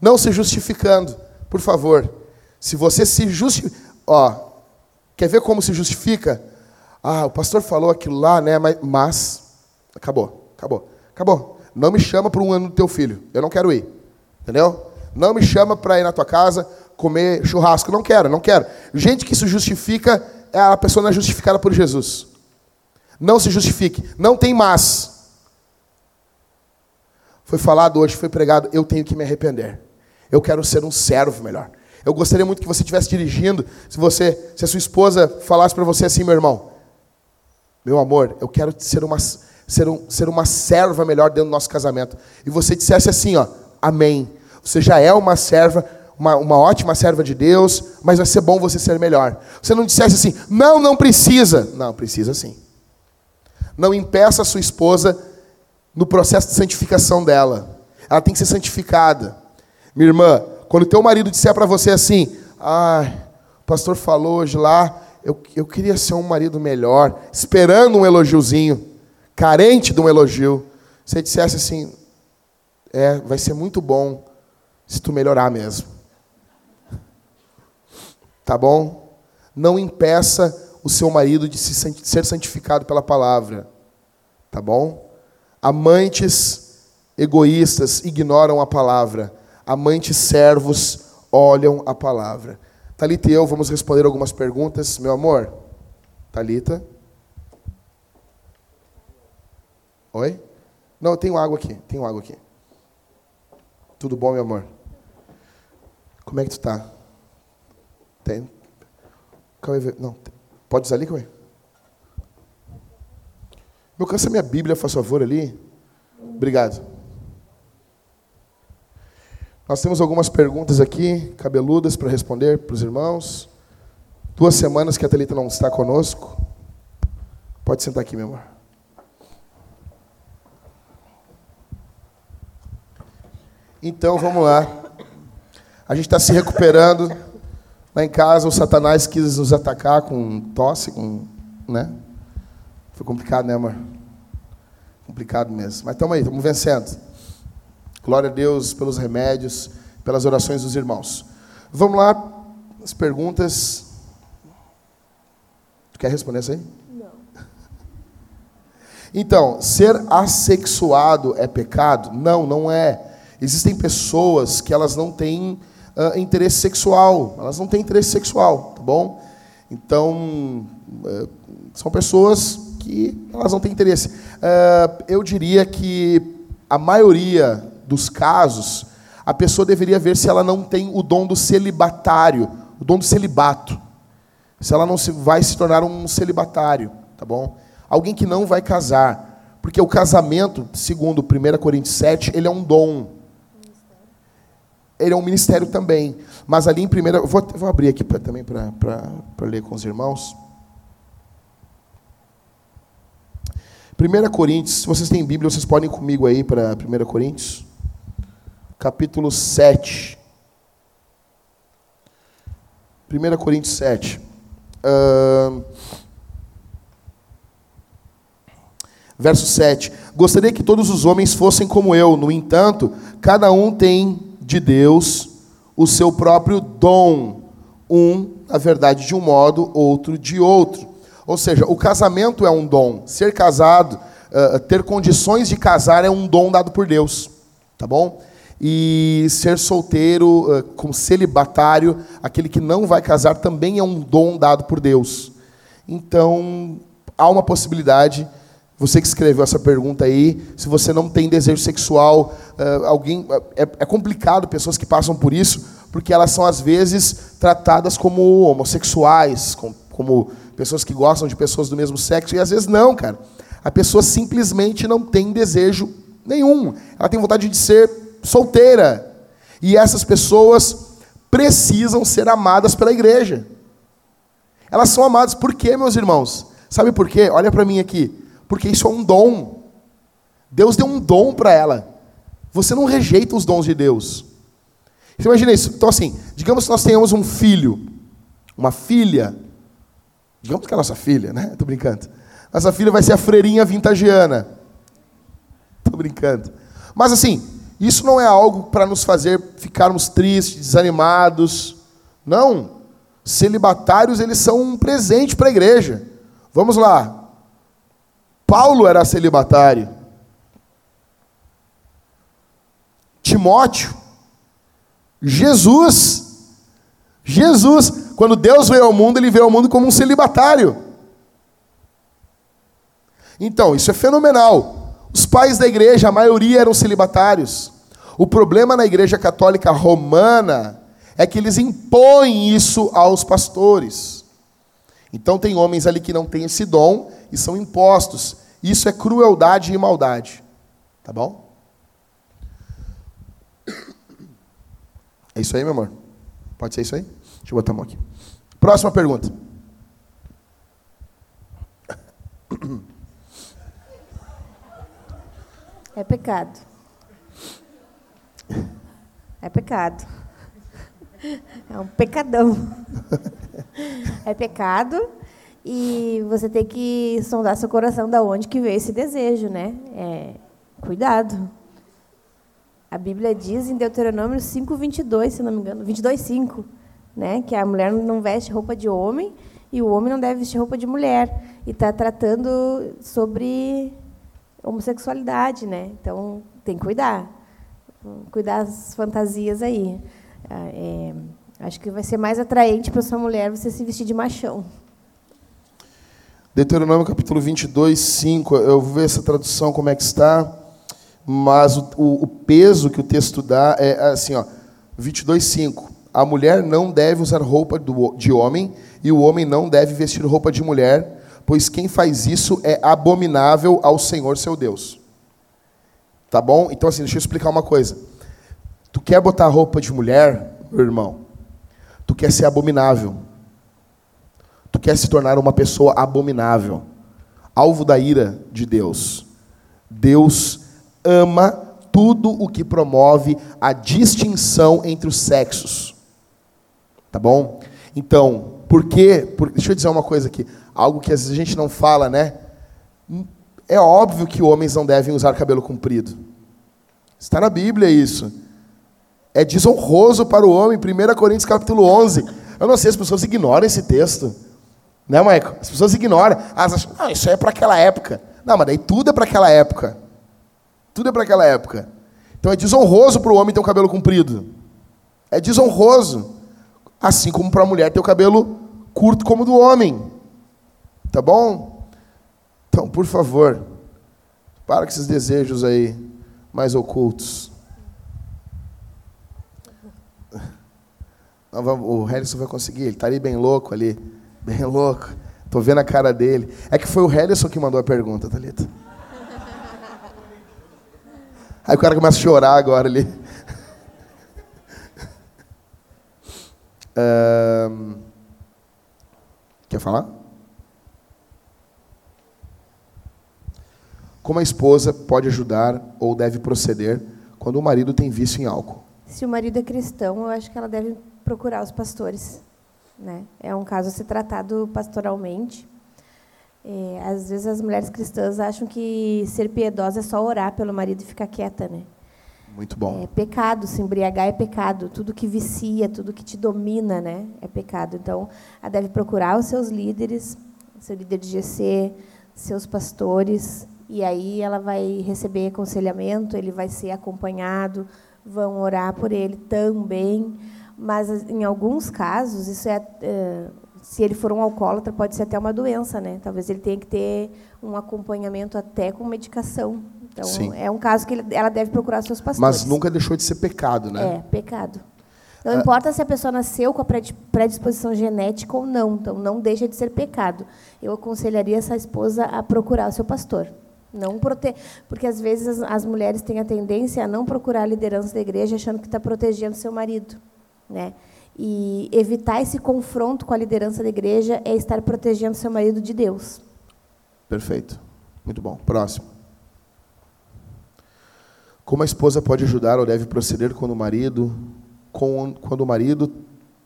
não se justificando, por favor. Se você se justifica, ó, quer ver como se justifica? Ah, o pastor falou aquilo lá, né? Mas, mas acabou, acabou, acabou. Não me chama para um ano do teu filho. Eu não quero ir, entendeu? Não me chama para ir na tua casa comer churrasco. Não quero, não quero. Gente que se justifica, é a pessoa não é justificada por Jesus. Não se justifique. Não tem mas. Foi falado hoje, foi pregado, eu tenho que me arrepender. Eu quero ser um servo melhor. Eu gostaria muito que você estivesse dirigindo, se você, se a sua esposa falasse para você assim, meu irmão, meu amor, eu quero ser uma, ser, um, ser uma serva melhor dentro do nosso casamento. E você dissesse assim, ó, amém. Você já é uma serva, uma, uma ótima serva de Deus, mas vai ser bom você ser melhor. Você não dissesse assim, não, não precisa. Não, precisa sim. Não impeça a sua esposa no processo de santificação dela. Ela tem que ser santificada. Minha irmã, quando teu marido disser para você assim, ah, o pastor falou hoje lá, eu, eu queria ser um marido melhor, esperando um elogiozinho, carente de um elogio, você dissesse assim, é, vai ser muito bom se tu melhorar mesmo. Tá bom? Não impeça o seu marido de se ser santificado pela palavra. Tá bom? Amantes egoístas ignoram a palavra. Amantes servos olham a palavra. Talita e eu vamos responder algumas perguntas, meu amor. Talita. Oi? Não, eu tenho água aqui. Tenho água aqui. Tudo bom, meu amor? Como é que tu tá? Tem? Não, pode usar ali, Cauê? Meu, cansa minha Bíblia, faz favor, ali. Obrigado. Nós temos algumas perguntas aqui, cabeludas, para responder para os irmãos. Duas semanas que a Thalita não está conosco. Pode sentar aqui, meu amor. Então, vamos lá. A gente está se recuperando. Lá em casa, o Satanás quis nos atacar com tosse, com, né? Foi complicado, né, amor? Complicado mesmo. Mas estamos aí, estamos vencendo. Glória a Deus pelos remédios, pelas orações dos irmãos. Vamos lá, as perguntas. Tu quer responder isso aí? Não. Então, ser assexuado é pecado? Não, não é. Existem pessoas que elas não têm uh, interesse sexual, elas não têm interesse sexual, tá bom? Então, uh, são pessoas que elas não têm interesse. Uh, eu diria que a maioria dos casos, a pessoa deveria ver se ela não tem o dom do celibatário, o dom do celibato. Se ela não se, vai se tornar um celibatário, tá bom? Alguém que não vai casar. Porque o casamento, segundo 1 Coríntios 7, ele é um dom. Ele é um ministério também. Mas ali em primeira. Vou, vou abrir aqui pra, também para ler com os irmãos. 1 Coríntios, se vocês têm Bíblia, vocês podem ir comigo aí para 1 Coríntios capítulo 7. 1 Coríntios 7. Uh, verso 7. Gostaria que todos os homens fossem como eu, no entanto, cada um tem de Deus o seu próprio dom. Um, na verdade, de um modo, outro de outro. Ou seja, o casamento é um dom. Ser casado, uh, ter condições de casar é um dom dado por Deus. Tá bom? E ser solteiro, uh, celibatário, aquele que não vai casar, também é um dom dado por Deus. Então, há uma possibilidade. Você que escreveu essa pergunta aí, se você não tem desejo sexual, uh, alguém é, é complicado pessoas que passam por isso, porque elas são às vezes tratadas como homossexuais, como, como pessoas que gostam de pessoas do mesmo sexo, e às vezes não, cara. A pessoa simplesmente não tem desejo nenhum. Ela tem vontade de ser solteira. E essas pessoas precisam ser amadas pela igreja. Elas são amadas por quê, meus irmãos? Sabe por quê? Olha para mim aqui. Porque isso é um dom. Deus deu um dom para ela. Você não rejeita os dons de Deus. Você imagina isso? Então, assim, digamos que nós tenhamos um filho, uma filha. Digamos que é a nossa filha, né? Estou brincando. Nossa filha vai ser a freirinha vintagiana. Estou brincando. Mas, assim, isso não é algo para nos fazer ficarmos tristes, desanimados. Não. Celibatários, eles são um presente para a igreja. Vamos lá. Paulo era celibatário. Timóteo. Jesus. Jesus. Quando Deus veio ao mundo, ele veio ao mundo como um celibatário. Então, isso é fenomenal. Os pais da igreja, a maioria eram celibatários. O problema na igreja católica romana é que eles impõem isso aos pastores. Então tem homens ali que não têm esse dom e são impostos. Isso é crueldade e maldade. Tá bom? É isso aí, meu amor? Pode ser isso aí? Deixa eu botar a mão aqui. Próxima pergunta. É pecado. É pecado. É um pecadão. É pecado e você tem que sondar seu coração da onde que veio esse desejo, né? É, cuidado. A Bíblia diz em Deuteronômio 5:22, se não me engano, 22:5, né, que a mulher não veste roupa de homem e o homem não deve vestir roupa de mulher. E está tratando sobre homossexualidade, né? Então tem que cuidar, cuidar das fantasias aí. Ah, é, acho que vai ser mais atraente para sua mulher você se vestir de machão. Deuteronômio capítulo 22, 5. Eu vou ver essa tradução como é que está, mas o, o, o peso que o texto dá é assim, ó, 22, 5. A mulher não deve usar roupa do, de homem e o homem não deve vestir roupa de mulher pois quem faz isso é abominável ao Senhor seu Deus. Tá bom? Então, assim, deixa eu explicar uma coisa. Tu quer botar roupa de mulher, meu irmão? Tu quer ser abominável. Tu quer se tornar uma pessoa abominável, alvo da ira de Deus. Deus ama tudo o que promove a distinção entre os sexos. Tá bom? Então, por quê? Por, deixa eu dizer uma coisa aqui algo que às vezes a gente não fala, né? É óbvio que homens não devem usar cabelo comprido. Está na Bíblia isso. É desonroso para o homem, 1 Coríntios capítulo 11. Eu não sei, as pessoas ignoram esse texto. Né, Michael? As pessoas ignoram. Elas acham, não, isso é para aquela época. Não, mas daí tudo é para aquela época. Tudo é para aquela época. Então é desonroso para o homem ter o cabelo comprido. É desonroso. Assim como para a mulher ter o cabelo curto como do homem. Tá bom? Então, por favor, para com esses desejos aí mais ocultos. O Helison vai conseguir, ele está ali bem louco ali. Bem louco. Tô vendo a cara dele. É que foi o Helison que mandou a pergunta, Thalita. Aí o cara começa a chorar agora ali. Quer falar? Como a esposa pode ajudar ou deve proceder quando o marido tem vício em álcool? Se o marido é cristão, eu acho que ela deve procurar os pastores. Né? É um caso a ser tratado pastoralmente. É, às vezes as mulheres cristãs acham que ser piedosa é só orar pelo marido e ficar quieta, né? Muito bom. É pecado, se embriagar é pecado. Tudo que vicia, tudo que te domina, né, é pecado. Então, ela deve procurar os seus líderes, seu líder de GC, seus pastores, e aí ela vai receber aconselhamento, ele vai ser acompanhado vão orar por ele também. Mas, em alguns casos, isso é, é se ele for um alcoólatra, pode ser até uma doença, né? Talvez ele tenha que ter um acompanhamento até com medicação. Então, Sim. é um caso que ela deve procurar seus pastores. Mas nunca deixou de ser pecado, né? É, pecado. Não importa se a pessoa nasceu com a predisposição genética ou não, então não deixa de ser pecado. Eu aconselharia essa esposa a procurar o seu pastor. Não prote... Porque às vezes as, as mulheres têm a tendência a não procurar a liderança da igreja achando que está protegendo seu marido. Né? E evitar esse confronto com a liderança da igreja é estar protegendo seu marido de Deus. Perfeito. Muito bom. Próximo. Como a esposa pode ajudar ou deve proceder quando o marido, quando o marido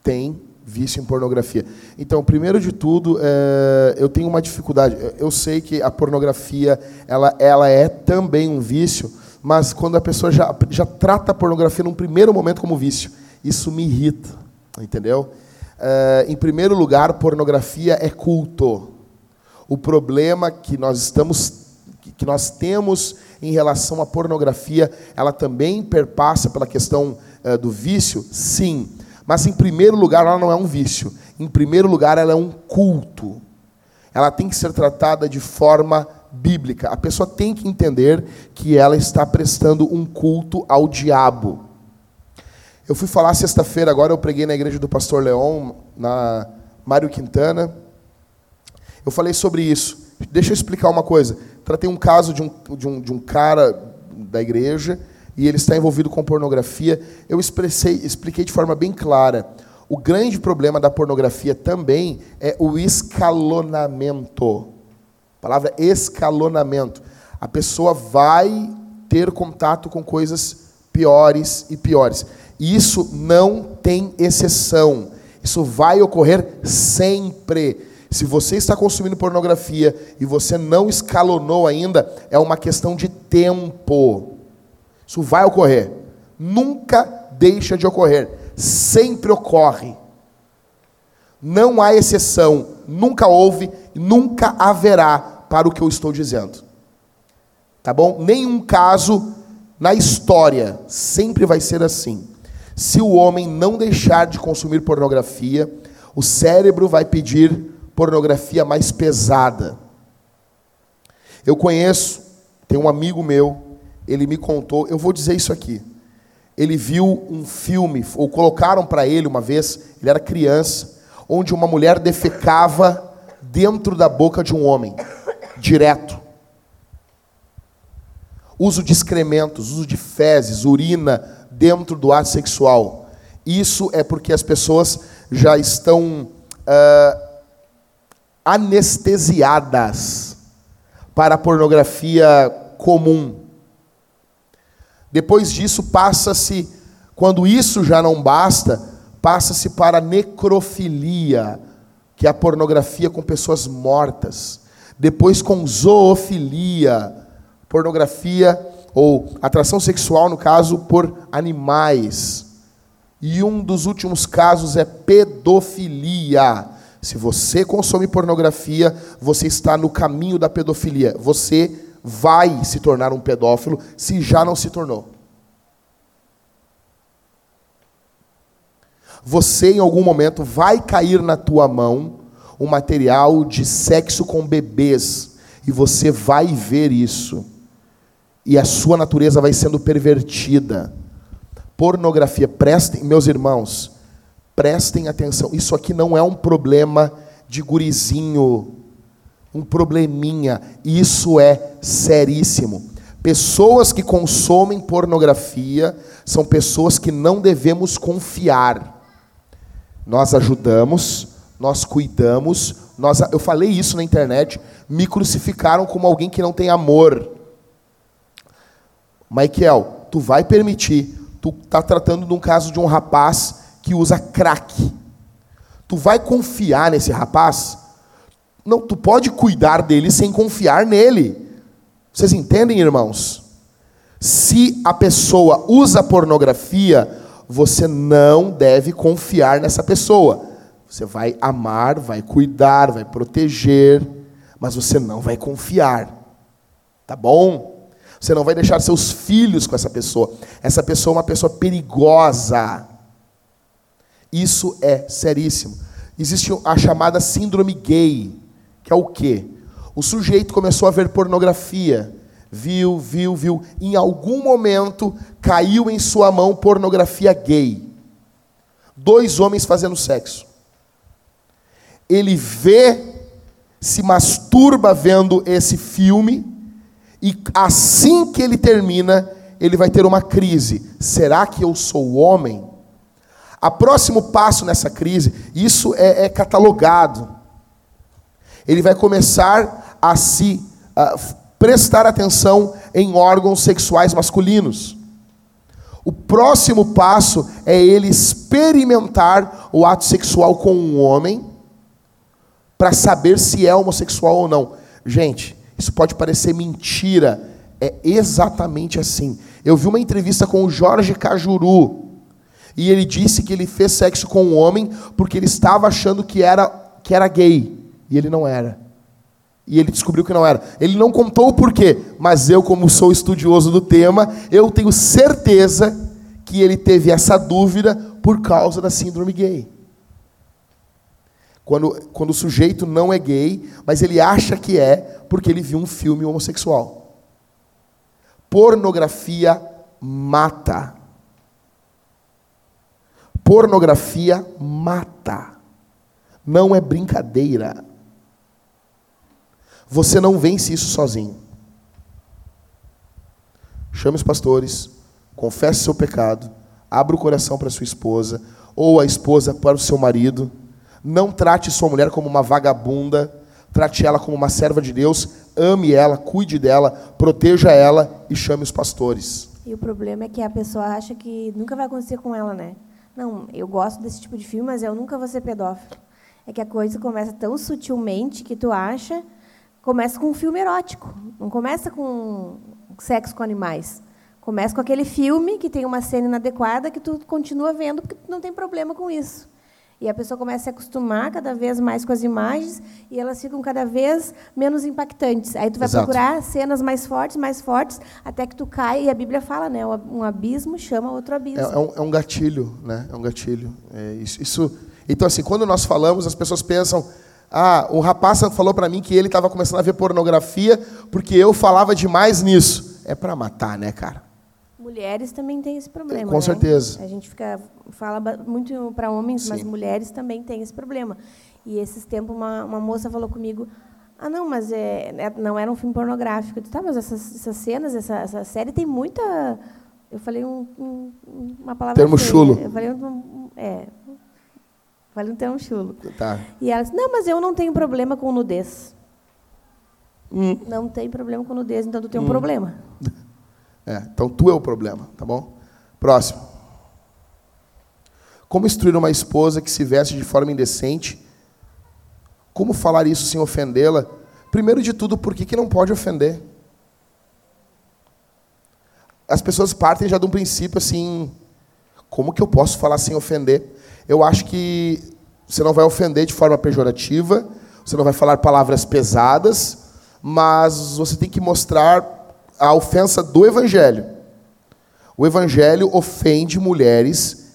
tem vício em pornografia? Então, primeiro de tudo, é, eu tenho uma dificuldade. Eu sei que a pornografia ela, ela é também um vício, mas quando a pessoa já, já trata a pornografia num primeiro momento como vício, isso me irrita, entendeu? É, em primeiro lugar, pornografia é culto. O problema que nós estamos que nós temos em relação à pornografia, ela também perpassa pela questão uh, do vício? Sim. Mas, em primeiro lugar, ela não é um vício. Em primeiro lugar, ela é um culto. Ela tem que ser tratada de forma bíblica. A pessoa tem que entender que ela está prestando um culto ao diabo. Eu fui falar sexta-feira, agora eu preguei na igreja do pastor Leon, na Mário Quintana. Eu falei sobre isso. Deixa eu explicar uma coisa. Tratei um caso de um, de um, de um cara da igreja e ele está envolvido com pornografia. Eu expressei, expliquei de forma bem clara. O grande problema da pornografia também é o escalonamento. A palavra escalonamento. A pessoa vai ter contato com coisas piores e piores. E isso não tem exceção. Isso vai ocorrer sempre. Se você está consumindo pornografia e você não escalonou ainda, é uma questão de tempo. Isso vai ocorrer. Nunca deixa de ocorrer. Sempre ocorre. Não há exceção. Nunca houve, nunca haverá para o que eu estou dizendo. Tá bom? Nenhum caso na história sempre vai ser assim. Se o homem não deixar de consumir pornografia, o cérebro vai pedir pornografia mais pesada. Eu conheço, tem um amigo meu, ele me contou, eu vou dizer isso aqui. Ele viu um filme, ou colocaram para ele uma vez, ele era criança, onde uma mulher defecava dentro da boca de um homem, direto. Uso de excrementos, uso de fezes, urina dentro do ato sexual. Isso é porque as pessoas já estão uh, anestesiadas para a pornografia comum. Depois disso, passa-se, quando isso já não basta, passa-se para a necrofilia, que é a pornografia com pessoas mortas. Depois, com zoofilia, pornografia ou atração sexual, no caso, por animais. E um dos últimos casos é pedofilia se você consome pornografia, você está no caminho da pedofilia. Você vai se tornar um pedófilo se já não se tornou. Você em algum momento vai cair na tua mão um material de sexo com bebês e você vai ver isso. E a sua natureza vai sendo pervertida. Pornografia, prestem, meus irmãos, Prestem atenção, isso aqui não é um problema de gurizinho, um probleminha, isso é seríssimo. Pessoas que consomem pornografia são pessoas que não devemos confiar. Nós ajudamos, nós cuidamos, nós, eu falei isso na internet, me crucificaram como alguém que não tem amor. Michael, tu vai permitir, tu está tratando de um caso de um rapaz que usa crack. Tu vai confiar nesse rapaz? Não, tu pode cuidar dele sem confiar nele. Vocês entendem, irmãos? Se a pessoa usa pornografia, você não deve confiar nessa pessoa. Você vai amar, vai cuidar, vai proteger, mas você não vai confiar. Tá bom? Você não vai deixar seus filhos com essa pessoa. Essa pessoa é uma pessoa perigosa. Isso é seríssimo. Existe a chamada síndrome gay, que é o quê? O sujeito começou a ver pornografia, viu, viu, viu. Em algum momento caiu em sua mão pornografia gay. Dois homens fazendo sexo. Ele vê, se masturba vendo esse filme, e assim que ele termina, ele vai ter uma crise. Será que eu sou homem? A próximo passo nessa crise, isso é, é catalogado. Ele vai começar a se a prestar atenção em órgãos sexuais masculinos. O próximo passo é ele experimentar o ato sexual com um homem para saber se é homossexual ou não. Gente, isso pode parecer mentira, é exatamente assim. Eu vi uma entrevista com o Jorge Cajuru, e ele disse que ele fez sexo com um homem porque ele estava achando que era, que era gay. E ele não era. E ele descobriu que não era. Ele não contou o porquê, mas eu, como sou estudioso do tema, eu tenho certeza que ele teve essa dúvida por causa da síndrome gay. Quando, quando o sujeito não é gay, mas ele acha que é porque ele viu um filme homossexual. Pornografia mata. Pornografia mata. Não é brincadeira. Você não vence isso sozinho. Chame os pastores, confesse seu pecado, abra o coração para sua esposa, ou a esposa para o seu marido. Não trate sua mulher como uma vagabunda, trate ela como uma serva de Deus, ame ela, cuide dela, proteja ela e chame os pastores. E o problema é que a pessoa acha que nunca vai acontecer com ela, né? Não, eu gosto desse tipo de filme, mas eu nunca vou ser pedófilo. É que a coisa começa tão sutilmente que tu acha. Começa com um filme erótico. Não começa com sexo com animais. Começa com aquele filme que tem uma cena inadequada que tu continua vendo porque tu não tem problema com isso. E a pessoa começa a se acostumar cada vez mais com as imagens e elas ficam cada vez menos impactantes. Aí tu vai Exato. procurar cenas mais fortes, mais fortes, até que tu cai, e a Bíblia fala, né? Um abismo chama outro abismo. É, é, um, é um, gatilho, né? É um gatilho. É isso, isso, então, assim, quando nós falamos, as pessoas pensam, ah, o rapaz falou para mim que ele estava começando a ver pornografia porque eu falava demais nisso. É para matar, né, cara? Mulheres também têm esse problema. Com né? certeza. A gente fica, fala muito para homens, Sim. mas mulheres também têm esse problema. E esses tempos uma, uma moça falou comigo, ah, não, mas é, é não era um filme pornográfico. Eu disse, tá, mas essas, essas cenas, essa, essa série tem muita... Eu falei um, um, uma palavra... Termo feia. chulo. Eu falei um, é, falei um termo chulo. Tá. E ela disse, não, mas eu não tenho problema com nudez. Hum. Não tem problema com nudez, então tu tem um hum. problema. É, então tu é o problema, tá bom? Próximo. Como instruir uma esposa que se veste de forma indecente? Como falar isso sem ofendê-la? Primeiro de tudo, por que, que não pode ofender? As pessoas partem já de um princípio assim: como que eu posso falar sem ofender? Eu acho que você não vai ofender de forma pejorativa, você não vai falar palavras pesadas, mas você tem que mostrar a ofensa do Evangelho. O Evangelho ofende mulheres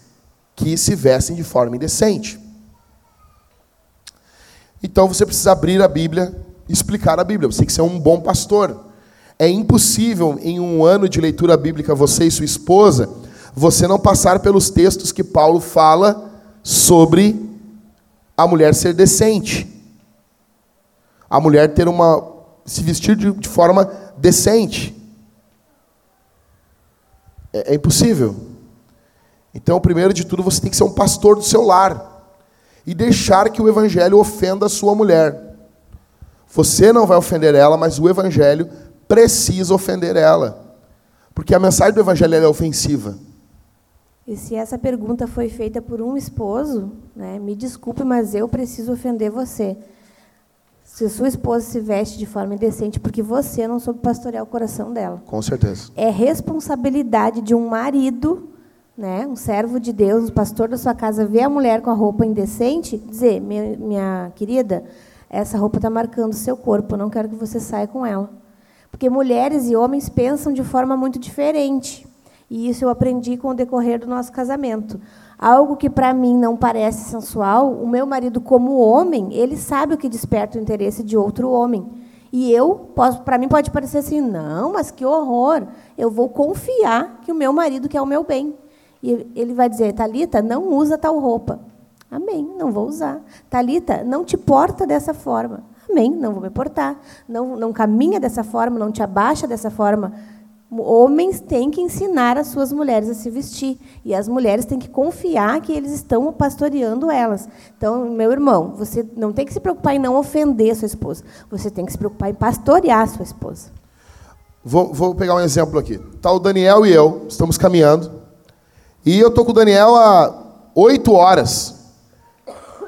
que se vestem de forma indecente. Então você precisa abrir a Bíblia explicar a Bíblia. Você tem que ser um bom pastor. É impossível, em um ano de leitura bíblica, você e sua esposa, você não passar pelos textos que Paulo fala sobre a mulher ser decente. A mulher ter uma. Se vestir de, de forma decente. É, é impossível. Então, primeiro de tudo, você tem que ser um pastor do seu lar e deixar que o evangelho ofenda a sua mulher. Você não vai ofender ela, mas o evangelho precisa ofender ela. Porque a mensagem do evangelho é ofensiva. E se essa pergunta foi feita por um esposo, né, me desculpe, mas eu preciso ofender você. Se sua esposa se veste de forma indecente porque você não soube pastorear o coração dela. Com certeza. É responsabilidade de um marido, né, um servo de Deus, o pastor da sua casa, ver a mulher com a roupa indecente, dizer: minha, minha querida, essa roupa está marcando o seu corpo, não quero que você saia com ela. Porque mulheres e homens pensam de forma muito diferente. E isso eu aprendi com o decorrer do nosso casamento. Algo que para mim não parece sensual, o meu marido, como homem, ele sabe o que desperta o interesse de outro homem. E eu, para mim, pode parecer assim, não, mas que horror. Eu vou confiar que o meu marido quer o meu bem. E ele vai dizer, Talita, não usa tal roupa. Amém, não vou usar. Talita, não te porta dessa forma. Amém, não vou me portar. Não, não caminha dessa forma, não te abaixa dessa forma. Homens têm que ensinar as suas mulheres a se vestir. E as mulheres têm que confiar que eles estão pastoreando elas. Então, meu irmão, você não tem que se preocupar em não ofender sua esposa. Você tem que se preocupar em pastorear sua esposa. Vou, vou pegar um exemplo aqui. Tá o Daniel e eu, estamos caminhando. E eu tô com o Daniel há oito horas.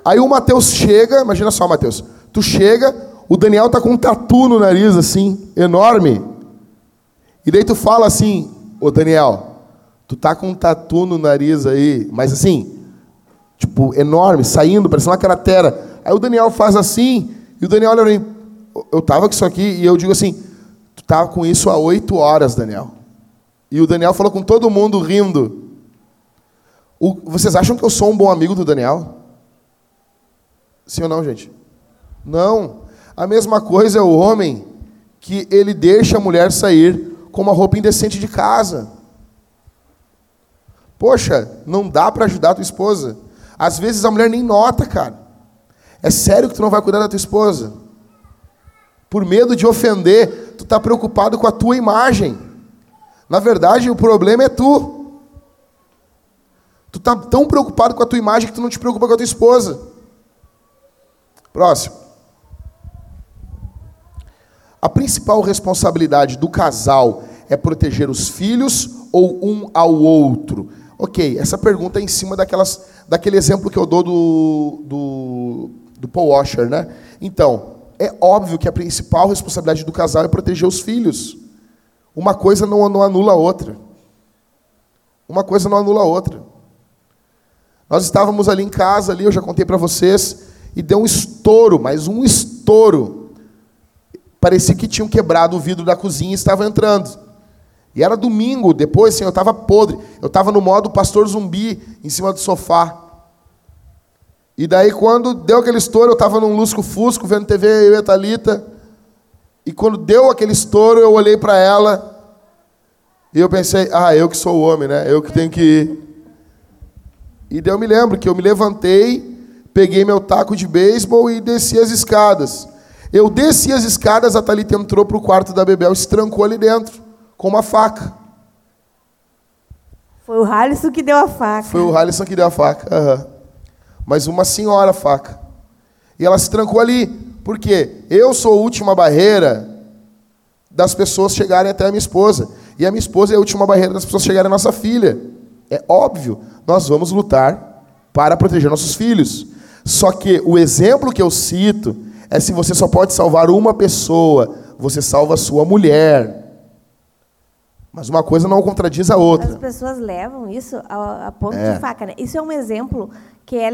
Aí o Mateus chega, imagina só, Mateus. Tu chega, o Daniel tá com um tatu no nariz, assim, enorme. E daí tu fala assim, ô Daniel, tu tá com um tatu no nariz aí, mas assim, tipo, enorme, saindo, parecendo uma cratera. Aí o Daniel faz assim, e o Daniel olha pra mim, eu tava com isso aqui, e eu digo assim, tu tava com isso há oito horas, Daniel. E o Daniel falou com todo mundo rindo. O, vocês acham que eu sou um bom amigo do Daniel? Sim ou não, gente? Não. A mesma coisa é o homem que ele deixa a mulher sair com uma roupa indecente de casa. Poxa, não dá para ajudar a tua esposa. Às vezes a mulher nem nota, cara. É sério que tu não vai cuidar da tua esposa? Por medo de ofender, tu está preocupado com a tua imagem. Na verdade, o problema é tu. Tu está tão preocupado com a tua imagem que tu não te preocupa com a tua esposa. Próximo. A principal responsabilidade do casal é proteger os filhos ou um ao outro? Ok, essa pergunta é em cima daquelas, daquele exemplo que eu dou do, do, do Paul Washer, né? Então, é óbvio que a principal responsabilidade do casal é proteger os filhos. Uma coisa não, não anula a outra. Uma coisa não anula a outra. Nós estávamos ali em casa, ali, eu já contei para vocês, e deu um estouro, mas um estouro parecia que tinham quebrado o vidro da cozinha e estavam entrando. E era domingo, depois assim, eu estava podre. Eu estava no modo pastor zumbi em cima do sofá. E daí, quando deu aquele estouro, eu estava num lusco-fusco, vendo TV, eu e a Thalita. E quando deu aquele estouro, eu olhei para ela. E eu pensei, ah, eu que sou o homem, né? Eu que tenho que ir. E daí eu me lembro que eu me levantei, peguei meu taco de beisebol e desci as escadas. Eu desci as escadas, a Thalita entrou para o quarto da Bebel e se trancou ali dentro, com uma faca. Foi o Halisson que deu a faca. Foi o Halisson que deu a faca. Uhum. Mas uma senhora faca. E ela se trancou ali. Por quê? Eu sou a última barreira das pessoas chegarem até a minha esposa. E a minha esposa é a última barreira das pessoas chegarem à nossa filha. É óbvio, nós vamos lutar para proteger nossos filhos. Só que o exemplo que eu cito é se você só pode salvar uma pessoa, você salva a sua mulher. Mas uma coisa não contradiz a outra. As pessoas levam isso a, a ponto é. de faca. Né? Isso é um exemplo que é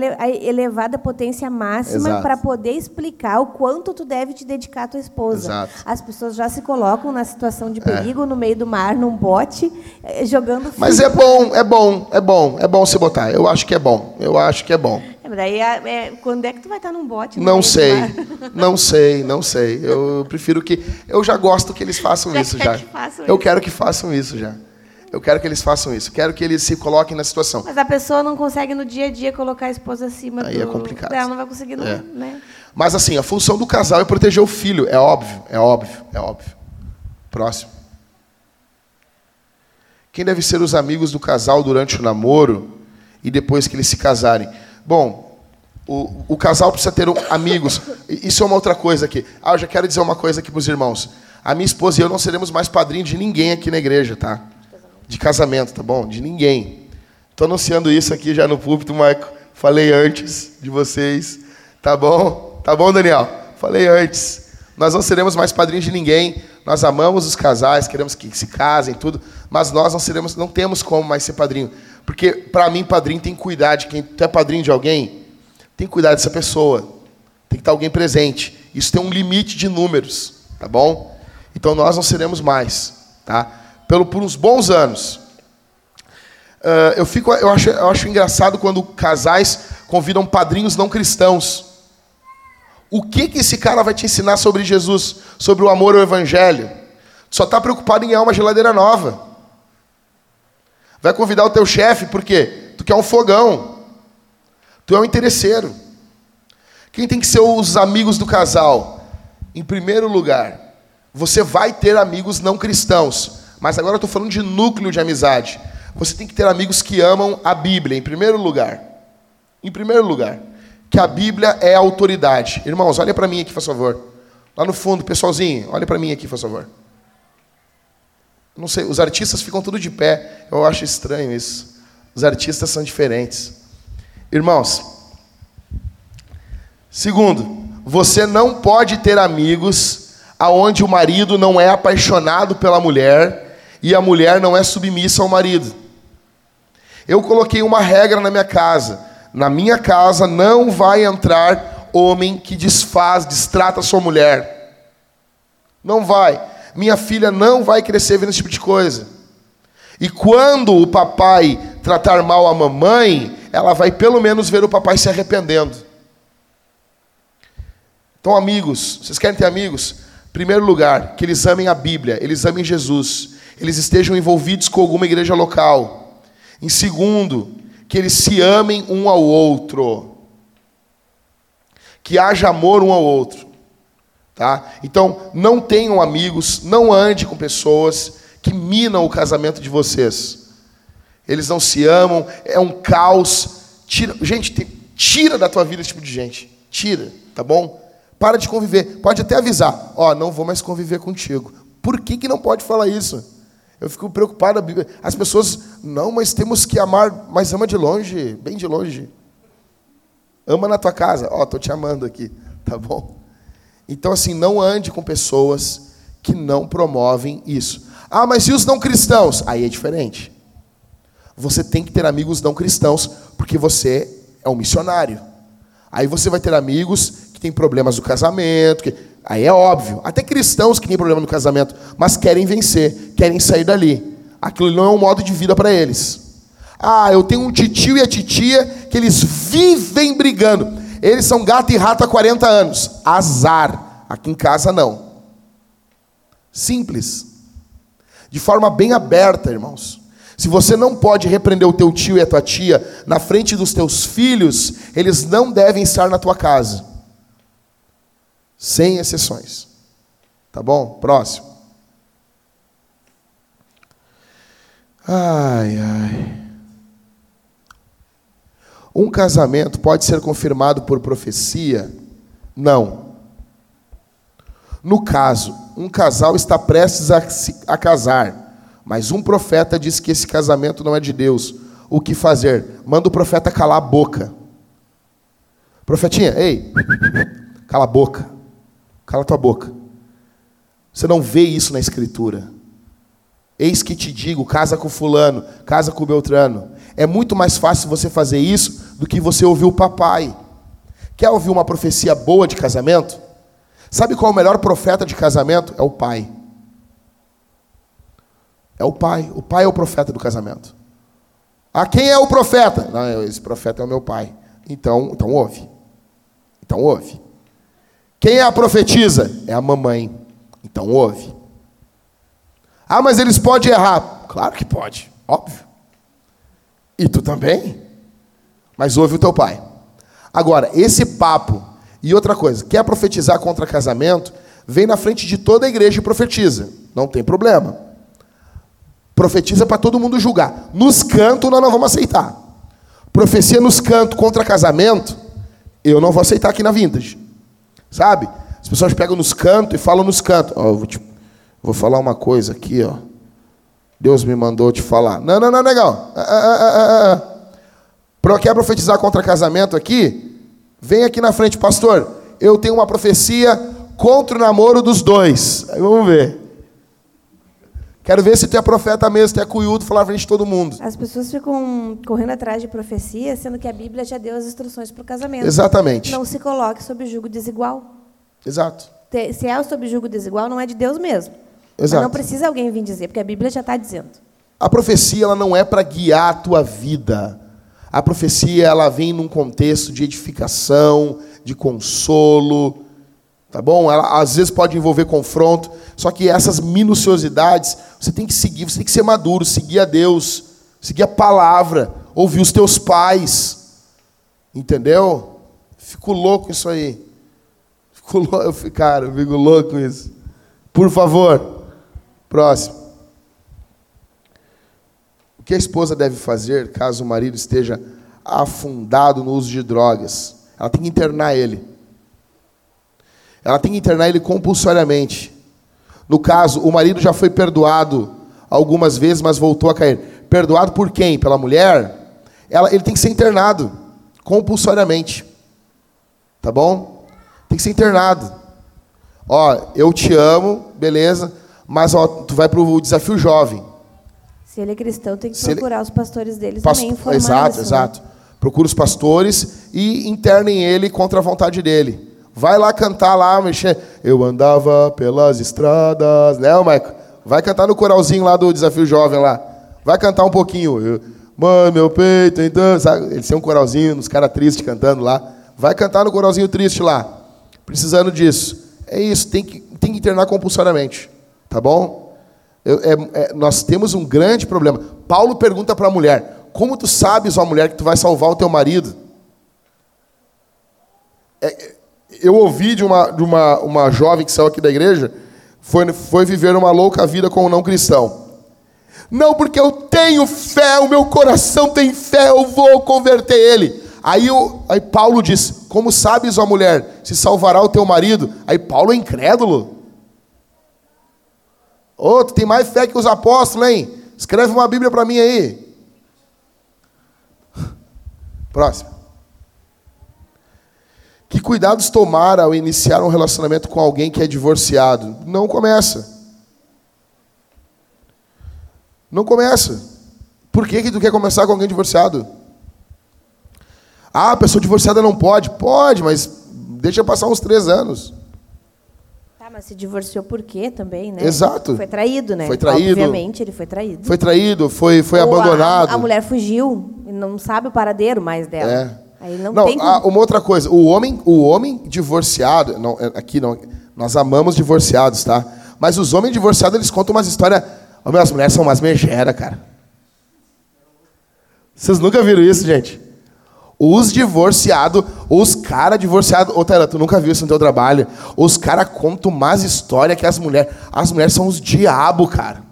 elevada à potência máxima para poder explicar o quanto tu deve te dedicar à tua esposa. Exato. As pessoas já se colocam na situação de perigo é. no meio do mar, num bote, eh, jogando. Mas é bom, é bom, é bom, é bom se botar. Eu acho que é bom. Eu acho que é bom. Daí, é, quando é que tu vai estar num bote? Não sei, não sei, não sei. Eu prefiro que. Eu já gosto que eles façam já isso já. Que eu isso. quero que façam isso já. Eu quero que eles façam isso. Quero que eles se coloquem na situação. Mas a pessoa não consegue no dia a dia colocar a esposa acima Aí do... é complicado. Ela não vai conseguir, não, é. né? Mas assim, a função do casal é proteger o filho. É óbvio, é óbvio, é óbvio. Próximo. Quem deve ser os amigos do casal durante o namoro e depois que eles se casarem? Bom, o, o casal precisa ter amigos. Isso é uma outra coisa aqui. Ah, eu já quero dizer uma coisa aqui para os irmãos. A minha esposa e eu não seremos mais padrinhos de ninguém aqui na igreja, tá? De casamento, tá bom? De ninguém. Estou anunciando isso aqui já no púlpito, Marco. Falei antes de vocês. Tá bom? Tá bom, Daniel? Falei antes. Nós não seremos mais padrinhos de ninguém. Nós amamos os casais, queremos que se casem, tudo. Mas nós não seremos, não temos como mais ser padrinho. Porque, para mim, padrinho tem que cuidar de quem. Tu é padrinho de alguém? Tem que cuidar dessa pessoa. Tem que estar alguém presente. Isso tem um limite de números, tá bom? Então nós não seremos mais, tá? Pelo, por uns bons anos. Uh, eu, fico, eu, acho, eu acho engraçado quando casais convidam padrinhos não cristãos. O que, que esse cara vai te ensinar sobre Jesus, sobre o amor ao Evangelho? Só está preocupado em ganhar uma geladeira nova. Vai convidar o teu chefe, por quê? Tu quer um fogão. Tu é um interesseiro. Quem tem que ser os amigos do casal? Em primeiro lugar, você vai ter amigos não cristãos. Mas agora eu estou falando de núcleo de amizade. Você tem que ter amigos que amam a Bíblia, em primeiro lugar. Em primeiro lugar. Que a Bíblia é a autoridade. Irmãos, olha para mim aqui, por favor. Lá no fundo, pessoalzinho, olha para mim aqui, por favor. Não sei, os artistas ficam tudo de pé. Eu acho estranho isso. Os artistas são diferentes. Irmãos, segundo, você não pode ter amigos aonde o marido não é apaixonado pela mulher e a mulher não é submissa ao marido. Eu coloquei uma regra na minha casa. Na minha casa não vai entrar homem que desfaz, destrata sua mulher. Não vai. Minha filha não vai crescer vendo esse tipo de coisa. E quando o papai tratar mal a mamãe, ela vai pelo menos ver o papai se arrependendo. Então, amigos, vocês querem ter amigos? Primeiro lugar, que eles amem a Bíblia, eles amem Jesus, eles estejam envolvidos com alguma igreja local. Em segundo, que eles se amem um ao outro. Que haja amor um ao outro. Tá? Então, não tenham amigos, não ande com pessoas que minam o casamento de vocês. Eles não se amam, é um caos. Tira, gente, tira da tua vida esse tipo de gente. Tira, tá bom? Para de conviver. Pode até avisar, ó, oh, não vou mais conviver contigo. Por que, que não pode falar isso? Eu fico preocupado. As pessoas, não, mas temos que amar, mas ama de longe, bem de longe. Ama na tua casa. Ó, oh, tô te amando aqui, tá bom? Então, assim, não ande com pessoas que não promovem isso. Ah, mas e os não cristãos? Aí é diferente. Você tem que ter amigos não cristãos, porque você é um missionário. Aí você vai ter amigos que têm problemas no casamento, que Aí é óbvio. Até cristãos que têm problema no casamento, mas querem vencer, querem sair dali. Aquilo não é um modo de vida para eles. Ah, eu tenho um titio e a titia que eles vivem brigando. Eles são gato e rato há 40 anos. Azar. Aqui em casa não. Simples. De forma bem aberta, irmãos. Se você não pode repreender o teu tio e a tua tia na frente dos teus filhos, eles não devem estar na tua casa. Sem exceções. Tá bom? Próximo. Ai, ai. Um casamento pode ser confirmado por profecia? Não. No caso, um casal está prestes a, se, a casar, mas um profeta diz que esse casamento não é de Deus. O que fazer? Manda o profeta calar a boca. Profetinha, ei, cala a boca. Cala tua boca. Você não vê isso na Escritura. Eis que te digo: casa com Fulano, casa com Beltrano. É muito mais fácil você fazer isso do que você ouvir o papai. Quer ouvir uma profecia boa de casamento? Sabe qual é o melhor profeta de casamento? É o pai. É o pai. O pai é o profeta do casamento. Ah, quem é o profeta? Não, esse profeta é o meu pai. Então, então ouve. Então ouve. Quem é a profetisa? É a mamãe. Então ouve. Ah, mas eles podem errar. Claro que pode, óbvio. E tu também. Mas ouve o teu pai. Agora, esse papo e outra coisa, quer profetizar contra casamento, vem na frente de toda a igreja e profetiza. Não tem problema. Profetiza para todo mundo julgar. Nos cantos nós não vamos aceitar. Profecia nos cantos contra casamento, eu não vou aceitar aqui na Vintage. Sabe? As pessoas pegam nos cantos e falam nos cantos. Oh, vou, te, vou falar uma coisa aqui, ó. Deus me mandou te falar. Não, não, não, legal. Ah, ah, ah. Quer profetizar contra casamento aqui? Vem aqui na frente, pastor. Eu tenho uma profecia contra o namoro dos dois. Aí vamos ver. Quero ver se tu é profeta mesmo, tu é cunhudo, falar na frente de todo mundo. As pessoas ficam correndo atrás de profecia, sendo que a Bíblia já deu as instruções para o casamento. Exatamente. Não se coloque sob julgo desigual. Exato. se é sob jugo desigual, não é de Deus mesmo. Exato. Mas não precisa alguém vir dizer, porque a Bíblia já está dizendo. A profecia ela não é para guiar a tua vida. A profecia ela vem num contexto de edificação, de consolo, tá bom? Ela às vezes pode envolver confronto, só que essas minuciosidades você tem que seguir, você tem que ser maduro, seguir a Deus, seguir a palavra, ouvir os teus pais, entendeu? Fico louco isso aí. Fico louco, cara, eu fico louco com isso. Por favor, próximo. O que a esposa deve fazer caso o marido esteja afundado no uso de drogas? Ela tem que internar ele. Ela tem que internar ele compulsoriamente. No caso, o marido já foi perdoado algumas vezes, mas voltou a cair. Perdoado por quem? Pela mulher? Ela, ele tem que ser internado compulsoriamente. Tá bom? Tem que ser internado. Ó, eu te amo, beleza, mas ó, tu vai para o desafio jovem. Se ele é cristão, tem que Se procurar ele... os pastores deles Pasto... também informar Exato, isso, exato. Né? Procura os pastores e internem ele contra a vontade dele. Vai lá cantar lá, mexer. Eu andava pelas estradas, né, Maico? Vai cantar no coralzinho lá do Desafio Jovem lá. Vai cantar um pouquinho. Eu, meu peito, então. Sabe? Eles têm um coralzinho, uns caras tristes cantando lá. Vai cantar no coralzinho triste lá. Precisando disso. É isso, tem que, tem que internar compulsoriamente. Tá bom? Eu, é, é, nós temos um grande problema. Paulo pergunta para a mulher: Como tu sabes, ó mulher, que tu vai salvar o teu marido? É, eu ouvi de uma, de uma, uma jovem que saiu aqui da igreja, foi, foi viver uma louca vida com um não cristão. Não, porque eu tenho fé, o meu coração tem fé, eu vou converter ele. Aí, aí Paulo diz: Como sabes, ó mulher, se salvará o teu marido? Aí Paulo é incrédulo. Ô, oh, tu tem mais fé que os apóstolos, hein? Escreve uma Bíblia para mim aí. Próximo. Que cuidados tomar ao iniciar um relacionamento com alguém que é divorciado? Não começa. Não começa. Por que, que tu quer começar com alguém divorciado? Ah, a pessoa divorciada não pode. Pode, mas deixa passar uns três anos. Tá, mas se divorciou por quê também, né? Exato. Foi traído, né? Foi traído. Obviamente, ele foi traído. Foi traído, foi, foi abandonado. A, a mulher fugiu e não sabe o paradeiro mais dela. É. Aí não, não tem como... uma outra coisa, o homem, o homem divorciado, não, é, aqui não, nós amamos divorciados, tá? Mas os homens divorciados, eles contam umas histórias, oh, as mulheres são umas megeras, cara. Vocês nunca viram isso, gente? Os divorciados, os caras divorciados, ô Taylor, tu nunca viu isso no teu trabalho? Os caras contam mais história que as mulheres. As mulheres são os diabo, cara.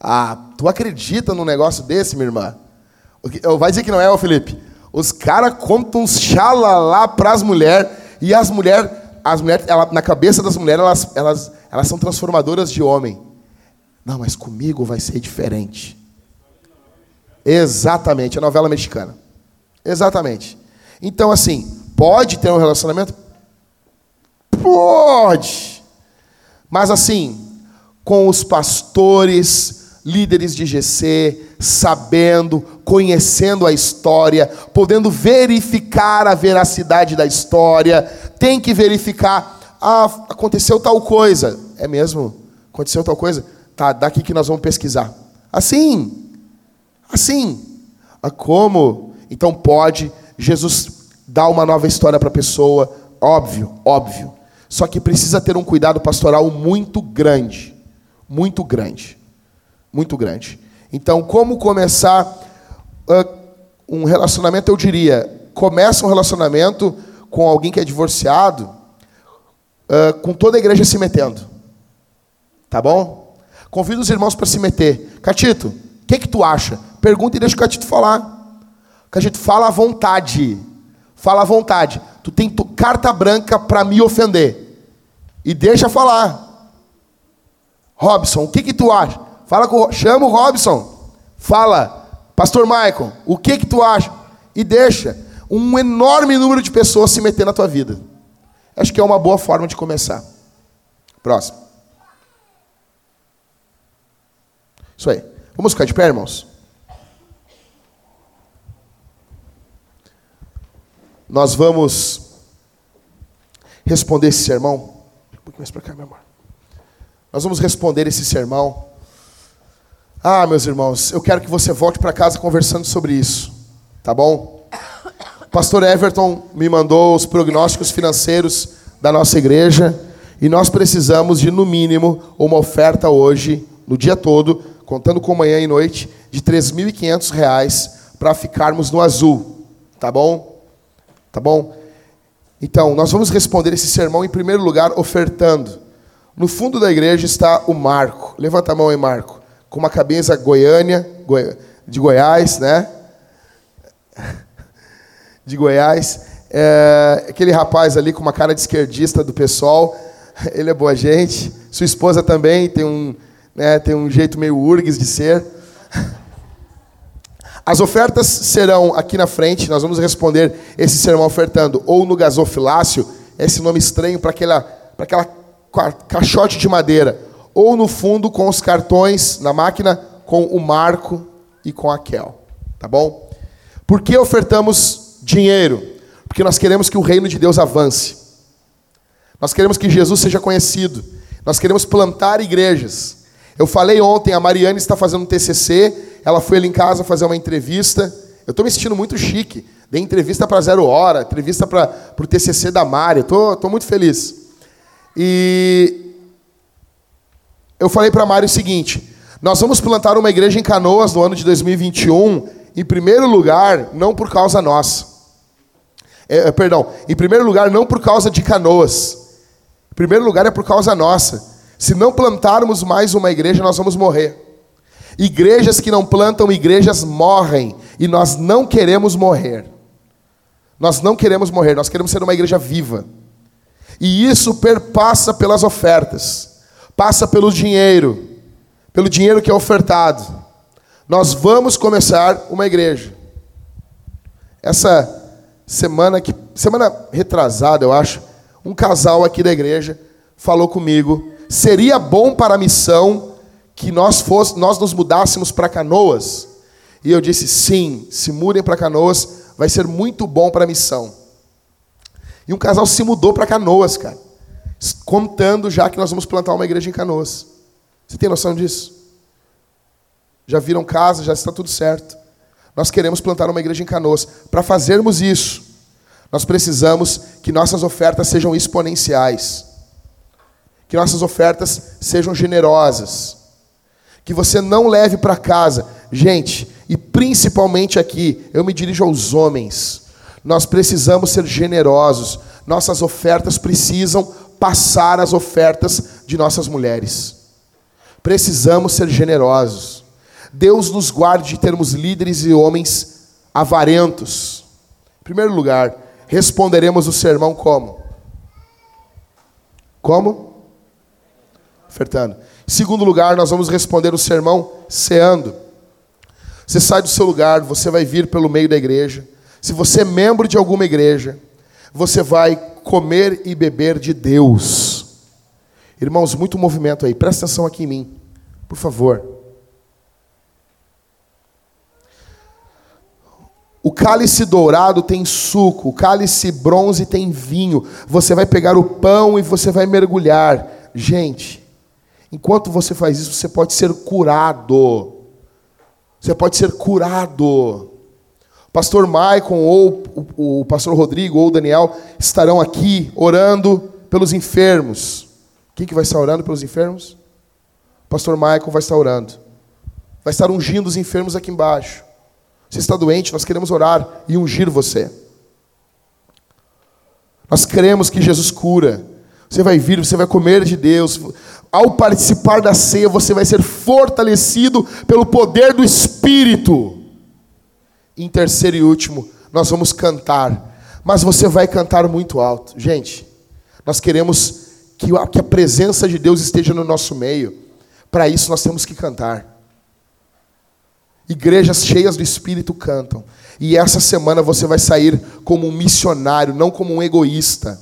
Ah, tu acredita num negócio desse, minha irmã? Vai dizer que não é, ô Felipe? Os caras contam uns xalalá para as mulheres e as mulheres, as mulheres ela, na cabeça das mulheres, elas, elas, elas são transformadoras de homem. Não, mas comigo vai ser diferente. Exatamente, a novela mexicana. Exatamente. Então, assim, pode ter um relacionamento? Pode. Mas, assim, com os pastores, líderes de GC, sabendo, conhecendo a história, podendo verificar a veracidade da história, tem que verificar, ah, aconteceu tal coisa. É mesmo? Aconteceu tal coisa? Tá, daqui que nós vamos pesquisar. Assim. Assim. Ah, como? Então pode Jesus dar uma nova história para a pessoa, óbvio, óbvio. Só que precisa ter um cuidado pastoral muito grande, muito grande muito grande. Então, como começar uh, um relacionamento? Eu diria, começa um relacionamento com alguém que é divorciado, uh, com toda a igreja se metendo. Tá bom? Convido os irmãos para se meter. Catito, o que, que tu acha? Pergunta e deixa o Catito falar. Catito, fala à vontade. Fala à vontade. Tu tem carta branca para me ofender. E deixa falar. Robson, o que, que tu acha? Fala com, chama o Robson. Fala, Pastor Michael, o que que tu acha? E deixa um enorme número de pessoas se meter na tua vida. Acho que é uma boa forma de começar. Próximo. Isso aí. Vamos ficar de pé, irmãos? Nós vamos responder esse sermão. pouquinho mais para cá, meu amor. Nós vamos responder esse sermão. Ah, meus irmãos, eu quero que você volte para casa conversando sobre isso, tá bom? Pastor Everton me mandou os prognósticos financeiros da nossa igreja e nós precisamos de, no mínimo, uma oferta hoje, no dia todo, contando com manhã e noite, de R$ 3.500 para ficarmos no azul, tá bom? Tá bom? Então, nós vamos responder esse sermão em primeiro lugar ofertando. No fundo da igreja está o Marco. Levanta a mão aí, Marco. Com uma camisa Goiânia, de Goiás, né? De Goiás. É, aquele rapaz ali com uma cara de esquerdista do pessoal. Ele é boa gente. Sua esposa também tem um, né, tem um jeito meio urgues de ser. As ofertas serão aqui na frente, nós vamos responder esse sermão ofertando ou no gasofilácio, esse nome estranho para aquela, aquela caixote de madeira, ou no fundo com os cartões na máquina com o Marco e com a Kel, tá bom? Por que ofertamos dinheiro? Porque nós queremos que o reino de Deus avance. Nós queremos que Jesus seja conhecido. Nós queremos plantar igrejas. Eu falei ontem, a Mariane está fazendo um TCC ela foi ali em casa fazer uma entrevista. Eu estou me sentindo muito chique. Dei entrevista para Zero Hora, entrevista para o TCC da Mari. Estou muito feliz. E eu falei para Mari o seguinte: nós vamos plantar uma igreja em Canoas no ano de 2021, em primeiro lugar, não por causa nossa. É, é, perdão, em primeiro lugar, não por causa de Canoas. Em primeiro lugar, é por causa nossa. Se não plantarmos mais uma igreja, nós vamos morrer. Igrejas que não plantam igrejas morrem. E nós não queremos morrer. Nós não queremos morrer, nós queremos ser uma igreja viva. E isso perpassa pelas ofertas, passa pelo dinheiro, pelo dinheiro que é ofertado. Nós vamos começar uma igreja. Essa semana que semana retrasada, eu acho, um casal aqui da igreja falou comigo, seria bom para a missão que nós, fosse, nós nos mudássemos para Canoas? E eu disse: sim, se mudem para Canoas, vai ser muito bom para a missão. E um casal se mudou para Canoas, cara, contando já que nós vamos plantar uma igreja em Canoas. Você tem noção disso? Já viram casa, já está tudo certo. Nós queremos plantar uma igreja em Canoas. Para fazermos isso, nós precisamos que nossas ofertas sejam exponenciais, que nossas ofertas sejam generosas que você não leve para casa. Gente, e principalmente aqui, eu me dirijo aos homens. Nós precisamos ser generosos. Nossas ofertas precisam passar as ofertas de nossas mulheres. Precisamos ser generosos. Deus nos guarde de termos líderes e homens avarentos. Em primeiro lugar, responderemos o sermão como? Como? Ofertando. Segundo lugar, nós vamos responder o sermão ceando. Você sai do seu lugar, você vai vir pelo meio da igreja. Se você é membro de alguma igreja, você vai comer e beber de Deus. Irmãos, muito movimento aí. Presta atenção aqui em mim, por favor. O cálice dourado tem suco, o cálice bronze tem vinho. Você vai pegar o pão e você vai mergulhar. Gente, Enquanto você faz isso, você pode ser curado. Você pode ser curado. O pastor Maicon, ou o, pastor Rodrigo, ou o Daniel estarão aqui orando pelos enfermos. Quem que vai estar orando pelos enfermos? O pastor Maicon vai estar orando. Vai estar ungindo os enfermos aqui embaixo. Você está doente, nós queremos orar e ungir você. Nós cremos que Jesus cura. Você vai vir, você vai comer de Deus. Ao participar da ceia, você vai ser fortalecido pelo poder do Espírito. Em terceiro e último, nós vamos cantar. Mas você vai cantar muito alto. Gente, nós queremos que a presença de Deus esteja no nosso meio. Para isso, nós temos que cantar. Igrejas cheias do Espírito cantam. E essa semana você vai sair como um missionário, não como um egoísta.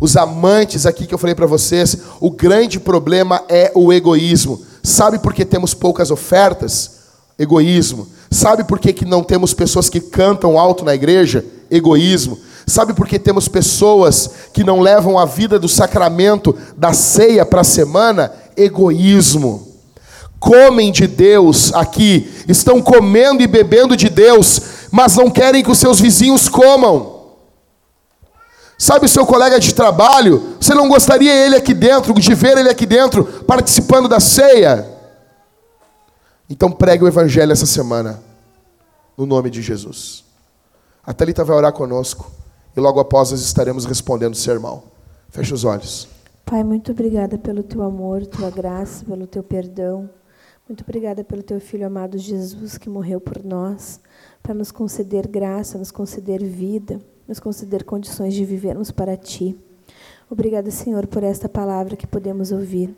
Os amantes aqui que eu falei para vocês, o grande problema é o egoísmo. Sabe por que temos poucas ofertas? Egoísmo. Sabe por que, que não temos pessoas que cantam alto na igreja? Egoísmo. Sabe por que temos pessoas que não levam a vida do sacramento da ceia para a semana? Egoísmo. Comem de Deus aqui, estão comendo e bebendo de Deus, mas não querem que os seus vizinhos comam. Sabe o seu colega de trabalho? Você não gostaria ele aqui dentro, de ver ele aqui dentro, participando da ceia? Então pregue o evangelho essa semana, no nome de Jesus. A Thalita vai orar conosco e logo após nós estaremos respondendo o sermão. Feche os olhos. Pai, muito obrigada pelo teu amor, tua graça, pelo teu perdão. Muito obrigada pelo teu filho amado Jesus que morreu por nós, para nos conceder graça, nos conceder vida nos conceder condições de vivermos para Ti. Obrigada, Senhor, por esta palavra que podemos ouvir.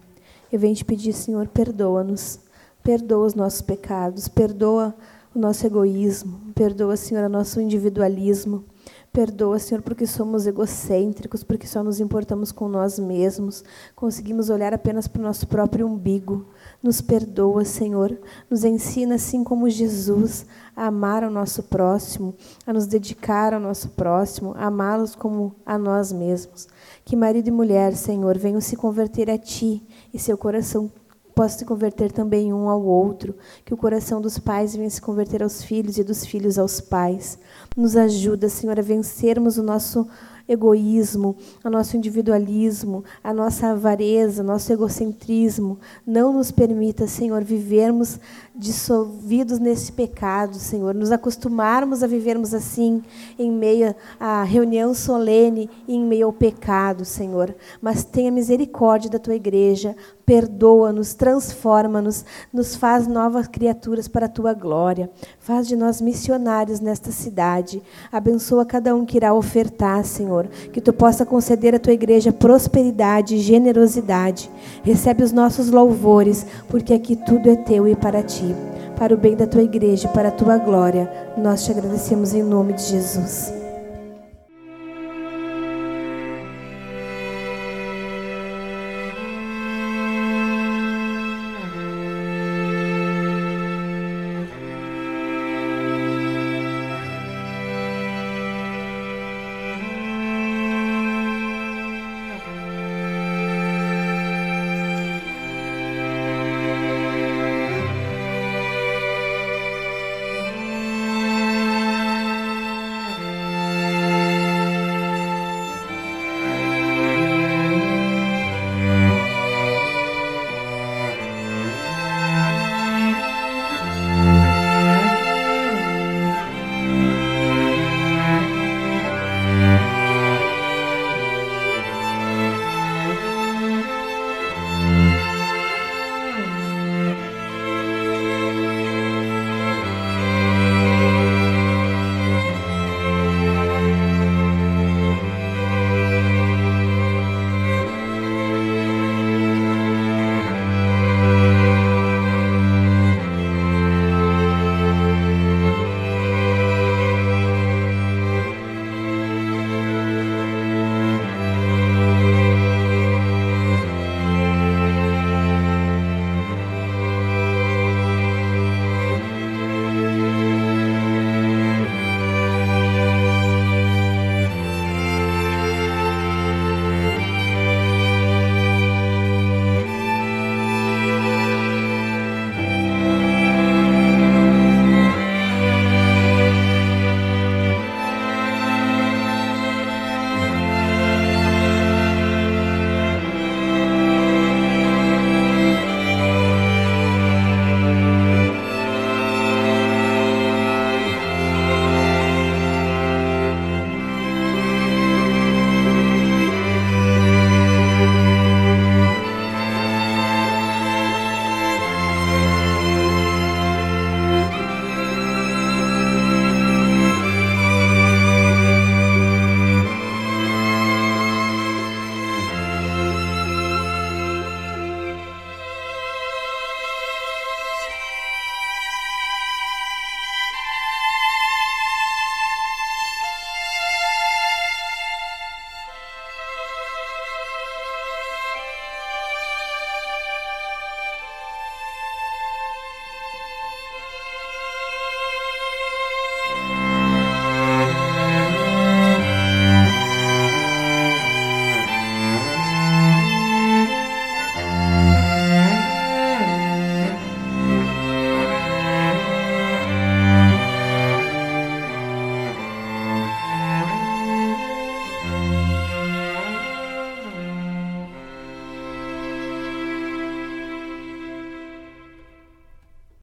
Eu venho te pedir, Senhor, perdoa-nos, perdoa os nossos pecados, perdoa o nosso egoísmo, perdoa, Senhor, o nosso individualismo. Perdoa, Senhor, porque somos egocêntricos, porque só nos importamos com nós mesmos, conseguimos olhar apenas para o nosso próprio umbigo. Nos perdoa, Senhor. Nos ensina, assim como Jesus, a amar o nosso próximo, a nos dedicar ao nosso próximo, a amá-los como a nós mesmos. Que marido e mulher, Senhor, venham se converter a Ti e seu coração possa se converter também um ao outro, que o coração dos pais venha se converter aos filhos e dos filhos aos pais. Nos ajuda, Senhor, a vencermos o nosso egoísmo, o nosso individualismo, a nossa avareza, nosso egocentrismo. Não nos permita, Senhor, vivermos dissolvidos nesse pecado, Senhor, nos acostumarmos a vivermos assim, em meio à reunião solene e em meio ao pecado, Senhor. Mas tenha misericórdia da tua igreja, perdoa-nos, transforma-nos, nos faz novas criaturas para a tua glória. Faz de nós missionários nesta cidade. Abençoa cada um que irá ofertar, Senhor. Que tu possa conceder à tua igreja prosperidade e generosidade. Recebe os nossos louvores, porque aqui tudo é teu e para ti. Para o bem da tua igreja para a tua glória, nós te agradecemos em nome de Jesus.